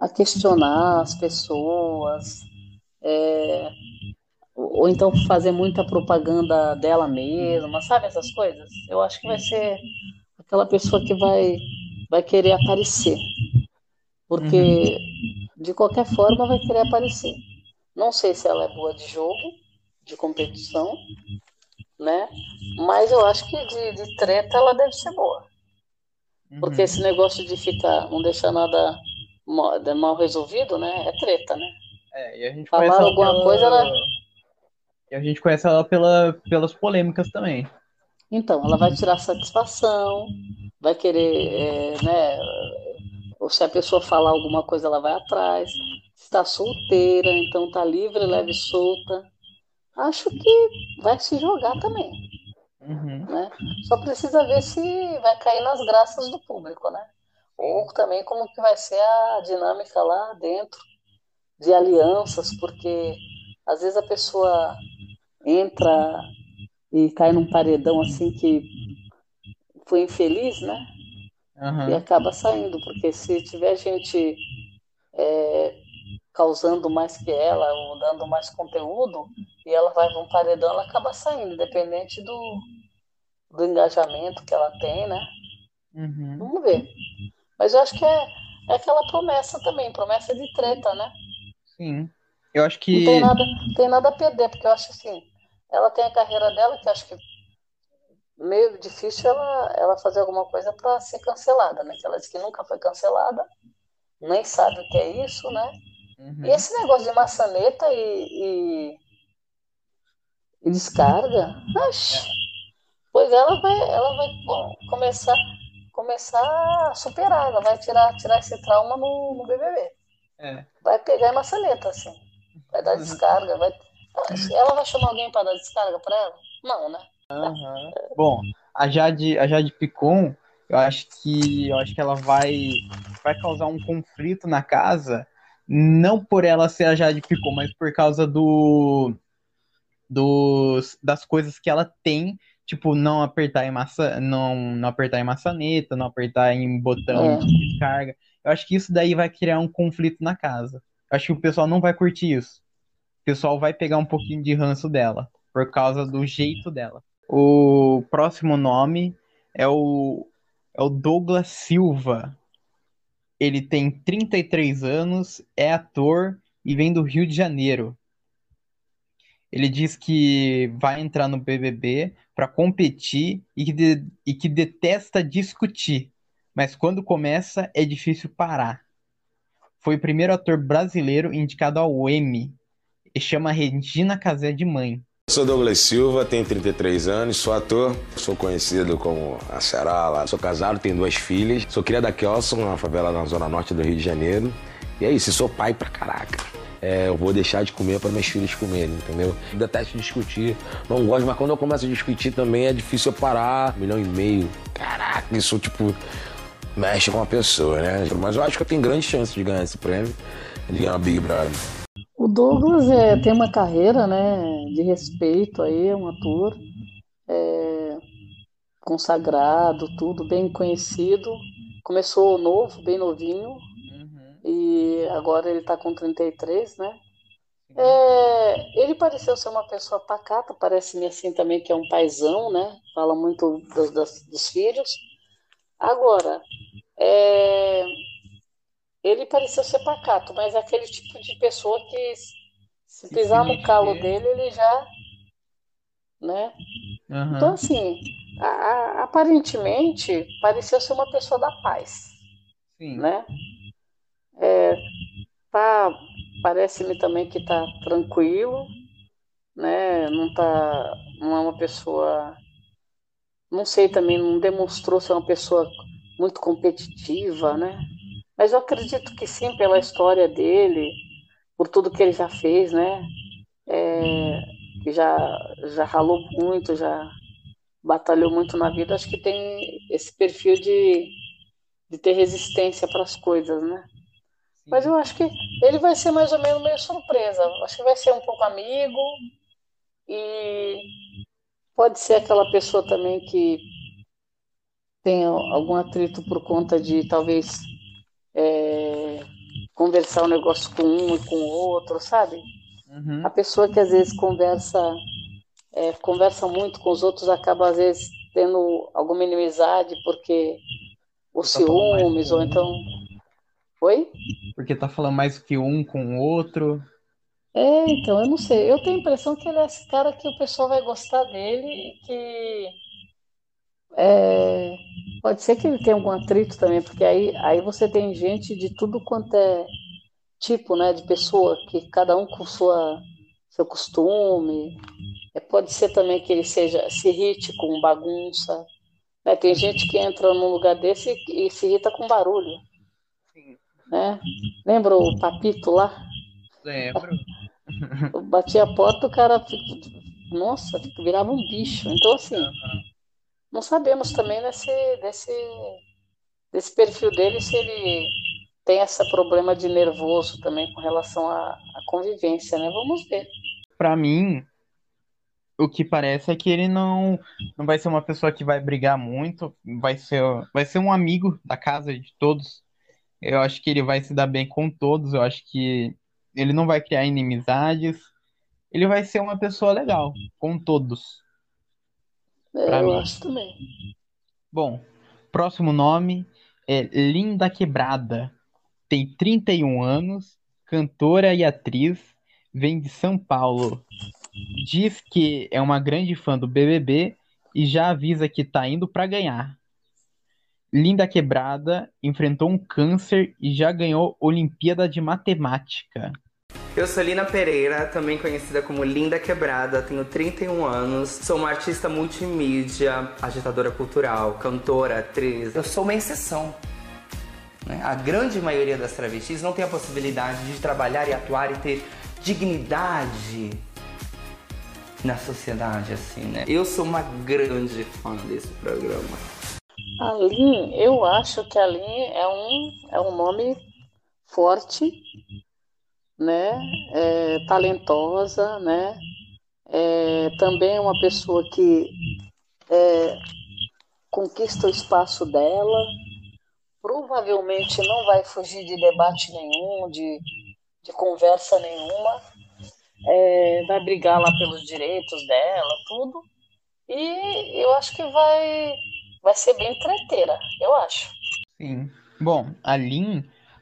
a questionar as pessoas, é, ou então fazer muita propaganda dela mesma, sabe essas coisas? Eu acho que vai ser aquela pessoa que vai, vai querer aparecer, porque uhum. de qualquer forma vai querer aparecer. Não sei se ela é boa de jogo, de competição, né? Mas eu acho que de, de treta ela deve ser boa. Porque uhum. esse negócio de ficar, não deixar nada mal, mal resolvido, né? É treta, né? É, e a gente Falar alguma pela... coisa, ela... E a gente conhece ela pela, pelas polêmicas também. Então, ela vai tirar satisfação, vai querer, é, né? Ou se a pessoa falar alguma coisa, ela vai atrás. Está solteira, então tá livre, leve e solta acho que vai se jogar também. Uhum. Né? Só precisa ver se vai cair nas graças do público, né? Ou também como que vai ser a dinâmica lá dentro de alianças, porque às vezes a pessoa entra e cai num paredão assim que foi infeliz, né? Uhum. E acaba saindo, porque se tiver gente é, causando mais que ela, ou dando mais conteúdo, e ela vai num paredão, ela acaba saindo, independente do, do engajamento que ela tem, né? Uhum. Vamos ver. Mas eu acho que é, é aquela promessa também, promessa de treta, né? Sim. Eu acho que. Não tem nada, tem nada a perder, porque eu acho assim, ela tem a carreira dela, que eu acho que meio difícil ela, ela fazer alguma coisa para ser cancelada, né? Que ela disse que nunca foi cancelada, nem sabe o que é isso, né? Uhum. E esse negócio de maçaneta e, e, e descarga, Oxi, pois ela vai, ela vai começar, começar a superar, ela vai tirar, tirar esse trauma no, no BBB. É. Vai pegar a maçaneta, assim. Vai dar descarga, vai... Ela vai chamar alguém para dar descarga para ela? Não, né? Uhum. Bom, a Jade, a Jade Picon, eu acho que eu acho que ela vai vai causar um conflito na casa não por ela ser a Jade Picon, mas por causa do, dos, das coisas que ela tem, tipo, não apertar em maça, não, não apertar em maçaneta, não apertar em botão É. de descarga. Eu acho que isso daí vai criar um conflito na casa. Eu acho que o pessoal não vai curtir isso. O pessoal vai pegar um pouquinho de ranço dela, por causa do jeito dela. O próximo nome é o, é o Douglas Silva. Ele tem 33 anos, é ator e vem do Rio de Janeiro. Ele diz que vai entrar no BBB para competir e que, de- e que detesta discutir, mas quando começa é difícil parar. Foi o primeiro ator brasileiro indicado ao Emmy e chama Regina Casé de mãe. Sou Douglas Silva, tenho 33 anos, sou ator, sou conhecido como a sou casado, tenho duas filhas, sou criado da Kelson, uma favela na zona norte do Rio de Janeiro. E é isso, sou pai pra caraca. É, eu vou deixar de comer para meus filhos comerem, entendeu? Eu detesto discutir, não gosto, mas quando eu começo a discutir também é difícil eu parar. Um milhão e meio, caraca, isso tipo mexe com a pessoa, né? Mas eu acho que eu tenho grande chance de ganhar esse prêmio, de ganhar o Big Brother. Douglas é, tem uma carreira, né, de respeito aí, é um ator é, consagrado, tudo bem conhecido. Começou novo, bem novinho, e agora ele está com 33, né? É, ele pareceu ser uma pessoa pacata, parece-me assim também que é um paizão, né? Fala muito dos, dos, dos filhos. Agora, é, ele pareceu ser pacato, mas é aquele tipo de pessoa que se pisar no calo dele, ele já, né? Aham. Então, assim, a- a- aparentemente, pareceu ser uma pessoa da paz, Sim. né? É, tá, parece-me também que tá tranquilo, né? Não tá, não é uma pessoa, não sei também, não demonstrou ser uma pessoa muito competitiva, né? Mas eu acredito que sim, pela história dele, por tudo que ele já fez, né? É, que já, já ralou muito, já batalhou muito na vida, acho que tem esse perfil de, de ter resistência para as coisas, né? Mas eu acho que ele vai ser mais ou menos meio surpresa. Acho que vai ser um pouco amigo e pode ser aquela pessoa também que tem algum atrito por conta de talvez é, conversar um negócio com um e com o outro, sabe? Uhum. A pessoa que às vezes conversa é, conversa muito com os outros acaba às vezes tendo alguma inimizade porque o ciúmes ou então Oi? Porque tá falando mais que um com o outro. É, então, eu não sei. Eu tenho a impressão que ele é esse cara que o pessoal vai gostar dele e que é, pode ser que ele tenha algum atrito também, porque aí, aí você tem gente de tudo quanto é tipo, né, de pessoa, que cada um com sua, seu costume. É, pode ser também que ele seja se irrite com bagunça. Né? Tem gente que entra num lugar desse e, e se irrita com barulho. Né? Lembra o Papito lá? Lembro. Eu bati a porta, o cara, nossa, virava um bicho. Então, assim, não sabemos também desse, desse, desse perfil dele se ele tem esse problema de nervoso também com relação à, à convivência, né? Vamos ver. Pra mim, o que parece é que ele não, não vai ser uma pessoa que vai brigar muito, vai ser, vai ser um amigo da casa de todos. Eu acho que ele vai se dar bem com todos, eu acho que ele não vai criar inimizades. Ele vai ser uma pessoa legal com todos. É, Pra eu mim. acho também. Bom, próximo nome é Linda Quebrada. Tem 31 anos, cantora e atriz, vem de São Paulo. Diz que é uma grande fã do BBB e já avisa que tá indo pra ganhar. Linda Quebrada enfrentou um câncer e já ganhou Olimpíada de Matemática. Eu sou Lina Pereira, também conhecida como Linda Quebrada, tenho 31 anos, sou uma artista multimídia, agitadora cultural, cantora, atriz. Eu sou uma exceção. né? A grande maioria das travestis não tem a possibilidade de trabalhar e atuar e ter dignidade na sociedade, assim, né? Eu sou uma grande fã desse programa. A Lin, eu acho que a Lin é um, é um nome forte, né? É, talentosa, né? É, também uma pessoa que é, conquista o espaço dela, provavelmente não vai fugir de debate nenhum, de, de conversa nenhuma, é, vai brigar lá pelos direitos dela, tudo, e eu acho que vai, vai ser bem treteira, eu acho. Sim. Bom, a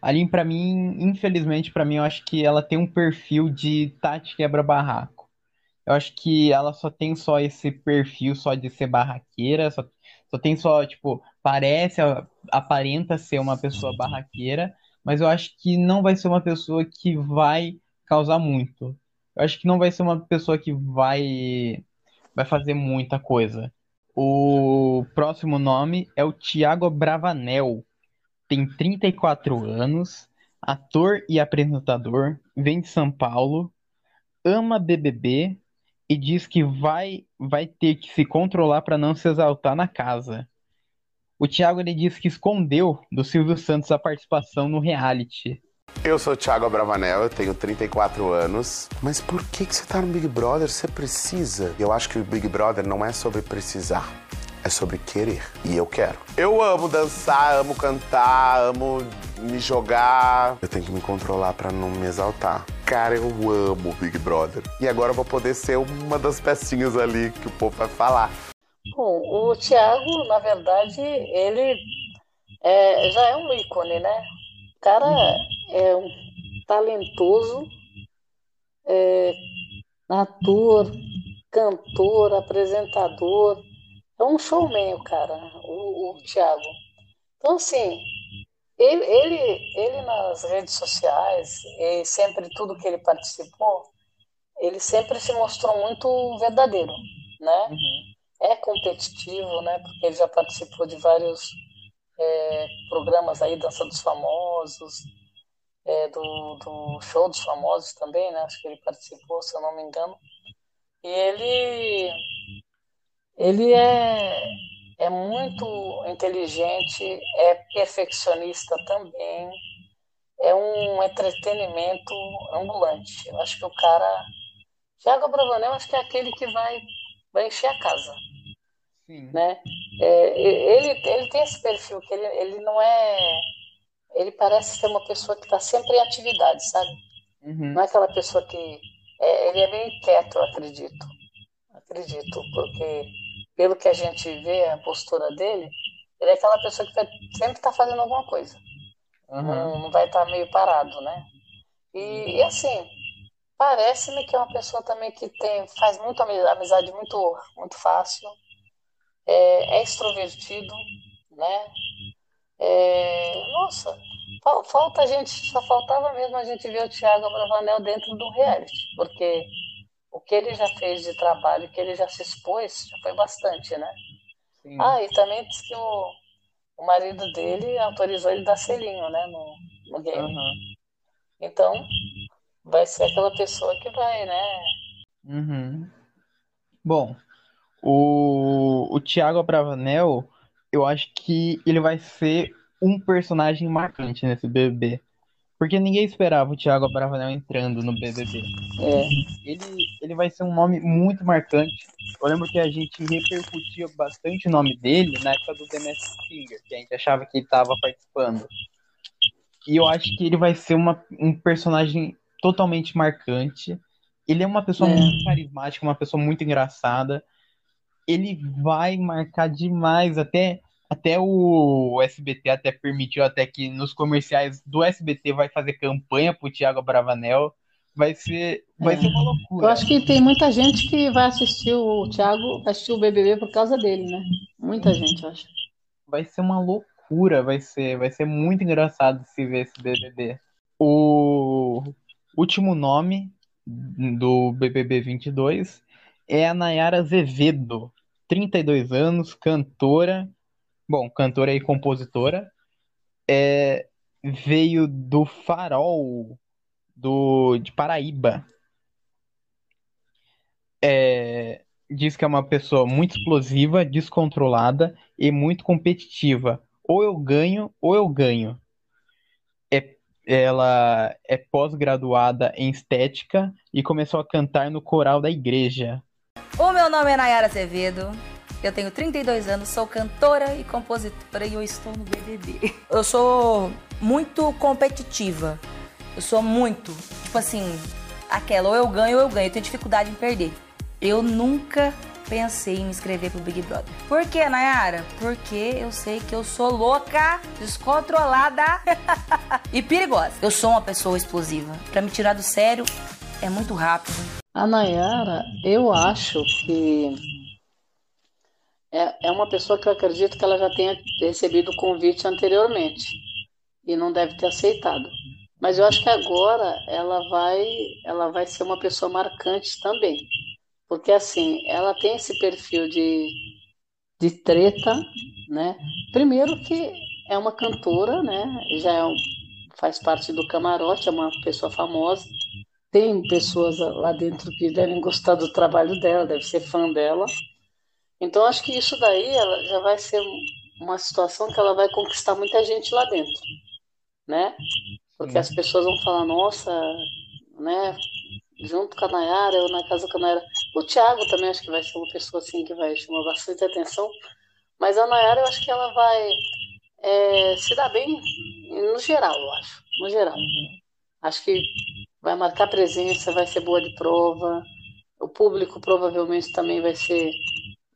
a Lin para mim, infelizmente para mim, eu acho que ela tem um perfil de Tati quebra-barraco. Eu acho que ela só tem só esse perfil só de ser barraqueira, só, só tem só, tipo, parece, aparenta ser uma pessoa barraqueira, mas eu acho que não vai ser uma pessoa que vai causar muito. Eu acho que não vai ser uma pessoa que vai vai fazer muita coisa. O próximo nome é o Thiago Bravanel. Tem 34 anos, ator e apresentador, vem de São Paulo, ama BBB e diz que vai vai ter que se controlar para não se exaltar na casa. O Thiago ele disse que escondeu do Silvio Santos a participação no reality. Eu sou o Thiago Abravanel, eu tenho 34 anos. Mas por que, que você tá no Big Brother? Você precisa. Eu acho que o Big Brother não é sobre precisar, é sobre querer. E eu quero. Eu amo dançar, amo cantar, amo me jogar. Eu tenho que me controlar pra não me exaltar. Cara, eu amo Big Brother. E agora eu vou poder ser uma das pecinhas ali que o povo vai falar. Bom, o Thiago, na verdade, ele é, já é um ícone, né? O cara é um talentoso, é, ator, cantor, apresentador. É um showman, o cara, o, o Thiago. Então, assim, ele, ele, ele nas redes sociais, e sempre tudo que ele participou, ele sempre se mostrou muito verdadeiro, né? É competitivo, né? Porque ele já participou de vários é, programas aí, Dança dos Famosos, é, do, do Show dos Famosos também, né? Acho que ele participou, se eu não me engano. E ele, ele é, é muito inteligente, é perfeccionista também, é um entretenimento ambulante. Eu acho que o cara. Thiago Bravanel, acho que é aquele que vai, vai encher a casa. Sim. Né? É, ele, ele tem esse perfil que ele, ele não é. Ele parece ser uma pessoa que está sempre em atividade, sabe? Uhum. Não é aquela pessoa que. É, ele é bem quieto, eu acredito. Acredito, porque pelo que a gente vê, a postura dele, ele é aquela pessoa que vai, sempre está fazendo alguma coisa. Uhum. Não, não vai estar tá meio parado, né? E, e assim, parece-me que é uma pessoa também que tem, faz muito amizade muito, muito fácil, é, é extrovertido, né? É, nossa, falta a gente, só faltava mesmo a gente ver o Thiago Abravanel dentro do reality, porque o que ele já fez de trabalho, o que ele já se expôs, já foi bastante, né? Sim. Ah, e também diz que o, o marido dele autorizou ele dar selinho, né, no, no game. Uhum. Então, vai ser aquela pessoa que vai, né? Uhum. Bom, o, o Thiago Abravanel, eu acho que ele vai ser um personagem marcante nesse BBB. Porque ninguém esperava o Thiago Abravanel entrando no BBB. É. Ele, ele vai ser um nome muito marcante. Eu lembro que a gente repercutia bastante o nome dele na época do The Masked Singer, que a gente achava que ele estava participando. E eu acho que ele vai ser uma, um personagem totalmente marcante. Ele é uma pessoa É. muito carismática, uma pessoa muito engraçada. Ele vai marcar demais, até, até o SBT até permitiu até que nos comerciais do SBT vai fazer campanha pro Thiago Bravanel. Vai ser, vai ser uma loucura. Eu acho que tem muita gente que vai assistir o Thiago, vai assistir o BBB por causa dele, né? Muita gente, eu acho. vai ser uma loucura, vai ser, vai ser muito engraçado se ver esse BBB. O último nome do BBB 22 é a Nayara Azevedo, 32 anos, cantora, bom, cantora e compositora, é, veio do Farol do, de Paraíba. É, diz que é uma pessoa muito explosiva, descontrolada e muito competitiva. Ou eu ganho, ou eu ganho. É, ela é pós-graduada em estética e começou a cantar no coral da igreja. O meu nome é Nayara Azevedo. Eu tenho 32 anos, sou cantora e compositora e eu estou no BBB. Eu sou muito competitiva. Eu sou muito, tipo assim, aquela ou eu ganho ou eu ganho. Eu tenho dificuldade em perder. Eu nunca pensei em me inscrever pro Big Brother. Por quê, Nayara? Porque eu sei que eu sou louca, descontrolada e perigosa. Eu sou uma pessoa explosiva. Pra me tirar do sério é muito rápido. A Nayara, eu acho que é, é uma pessoa que eu acredito que ela já tenha recebido o convite anteriormente e não deve ter aceitado. Mas eu acho que agora ela vai, ela vai ser uma pessoa marcante também. Porque assim, ela tem esse perfil de, de treta, né? Primeiro que é uma cantora, né? Já é um, faz parte do camarote, é uma pessoa famosa. Tem pessoas lá dentro que devem gostar do trabalho dela, deve ser fã dela. Então acho que isso daí ela já vai ser uma situação que ela vai conquistar muita gente lá dentro, né? Porque as pessoas vão falar, nossa, né? Junto com a Nayara, eu na casa com a Nayara. O Thiago também acho que vai ser uma pessoa assim que vai chamar bastante atenção. Mas a Nayara eu acho que ela vai é, se dar bem no geral, eu acho. No geral. Acho que vai marcar presença, vai ser boa de prova. O público provavelmente também vai ser,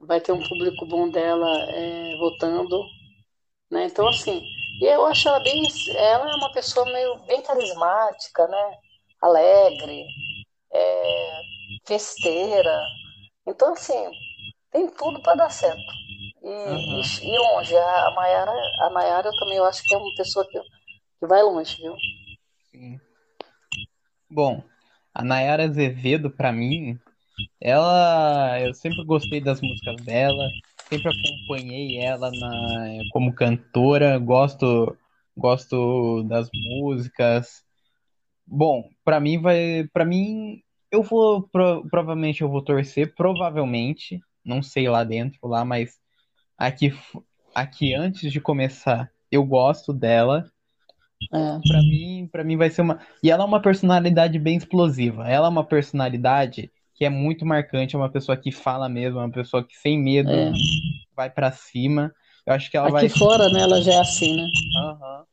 vai ter um público bom dela é, votando, né? Então assim, e eu acho ela bem, ela é uma pessoa meio bem carismática, né? Alegre, é, festeira. Então assim, tem tudo para dar certo. E, Uhum. e, e longe, a Mayara, a Nayara eu também eu acho que é uma pessoa que, que vai longe, viu? Sim. Bom, a Nayara Azevedo, pra mim, ela. Eu sempre gostei das músicas dela, sempre acompanhei ela na, como cantora, gosto, gosto das músicas. Bom, pra mim vai, para mim eu vou pro- provavelmente eu vou torcer, provavelmente, não sei lá dentro lá, mas aqui aqui antes de começar, eu gosto dela. É. Pra mim, para mim vai ser uma. E ela é uma personalidade bem explosiva. Ela é uma personalidade que é muito marcante, é uma pessoa que fala mesmo, é uma pessoa que sem medo É. vai pra cima. Eu acho que ela Aqui vai. fora, né, ela já é assim, né? Aham.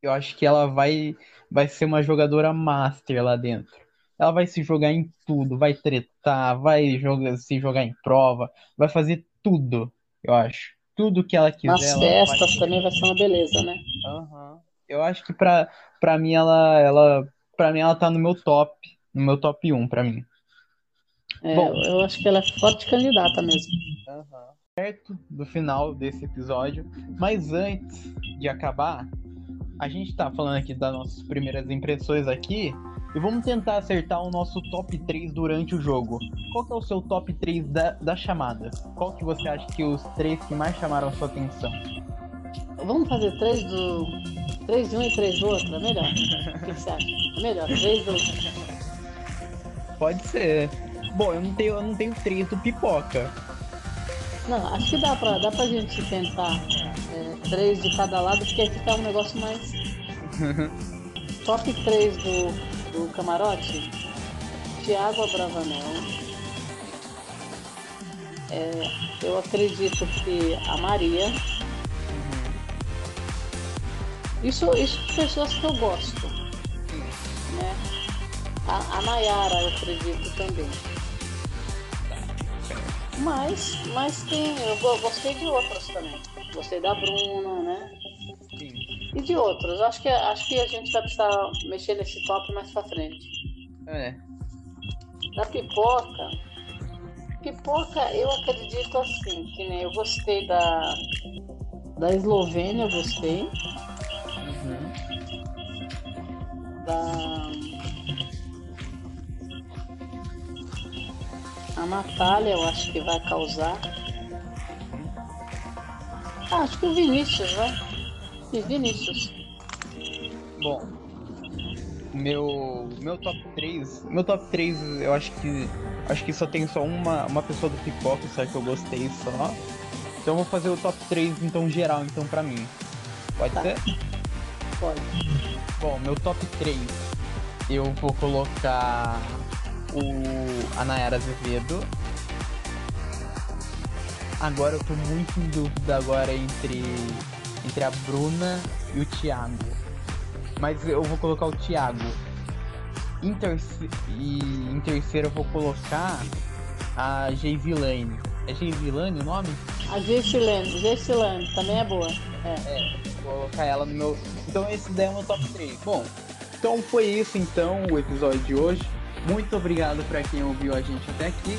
Eu acho que ela vai vai ser uma jogadora master lá dentro. Ela vai se jogar em tudo, vai tretar, vai jogar, se jogar em prova, vai fazer tudo, eu acho. Tudo que ela quiser, Nas ela vai festas também vai ser uma beleza, né? Aham. Eu acho que pra, pra mim ela, ela. Pra mim ela tá no meu top. No meu top 1, pra mim. É, Bom. eu acho que ela é forte candidata mesmo. Perto do final desse episódio. Mas antes de acabar, a gente tá falando aqui das nossas primeiras impressões aqui. E vamos tentar acertar o nosso top 3 durante o jogo. Qual que é o seu top 3 da, da chamada? Qual que você acha que os três que mais chamaram a sua atenção? Vamos fazer três do. Três de um e três do outro, é melhor. O que você acha? É melhor, três do. Pode ser. Bom, eu não tenho, eu não tenho três do pipoca. Não, acho que dá pra, dá pra gente tentar é, três de cada lado, porque aí fica um negócio mais. Top 3 do, do camarote: Tiago Abravanel. É, eu acredito que a Maria. Isso, isso pessoas que eu gosto. Né? A, a Nayara, eu acredito também. Mas, mas tem. Eu go- gostei de outras também. Gostei da Bruna, né? E de outros. Acho que, acho que a gente vai precisar mexer nesse top mais pra frente. É. Da pipoca. Pipoca, eu acredito assim, que nem eu gostei da. Da Eslovênia, eu gostei. Da. A Natália, eu acho que vai causar. Ah, acho que o Vinícius, vai. E Vinícius. Bom, meu meu top 3, meu top 3, eu acho que acho que só tem só uma uma pessoa do pipoca, só que eu gostei só. Então eu vou fazer o top 3 então geral então pra mim. Pode ser? Pode. Bom, meu top 3, eu vou colocar o a Nayara Azevedo. Agora eu tô muito em dúvida agora entre entre a Bruna e o Thiago. Mas eu vou colocar o Thiago. Em terce- E em terceiro eu vou colocar a Geisilane. É Geisilane o nome? A Gessilane, Gessilane, também é boa. É. vou colocar ela no meu. Então esse daí é o meu top 3. Bom, então foi isso então o episódio de hoje. Muito obrigado para quem ouviu a gente até aqui.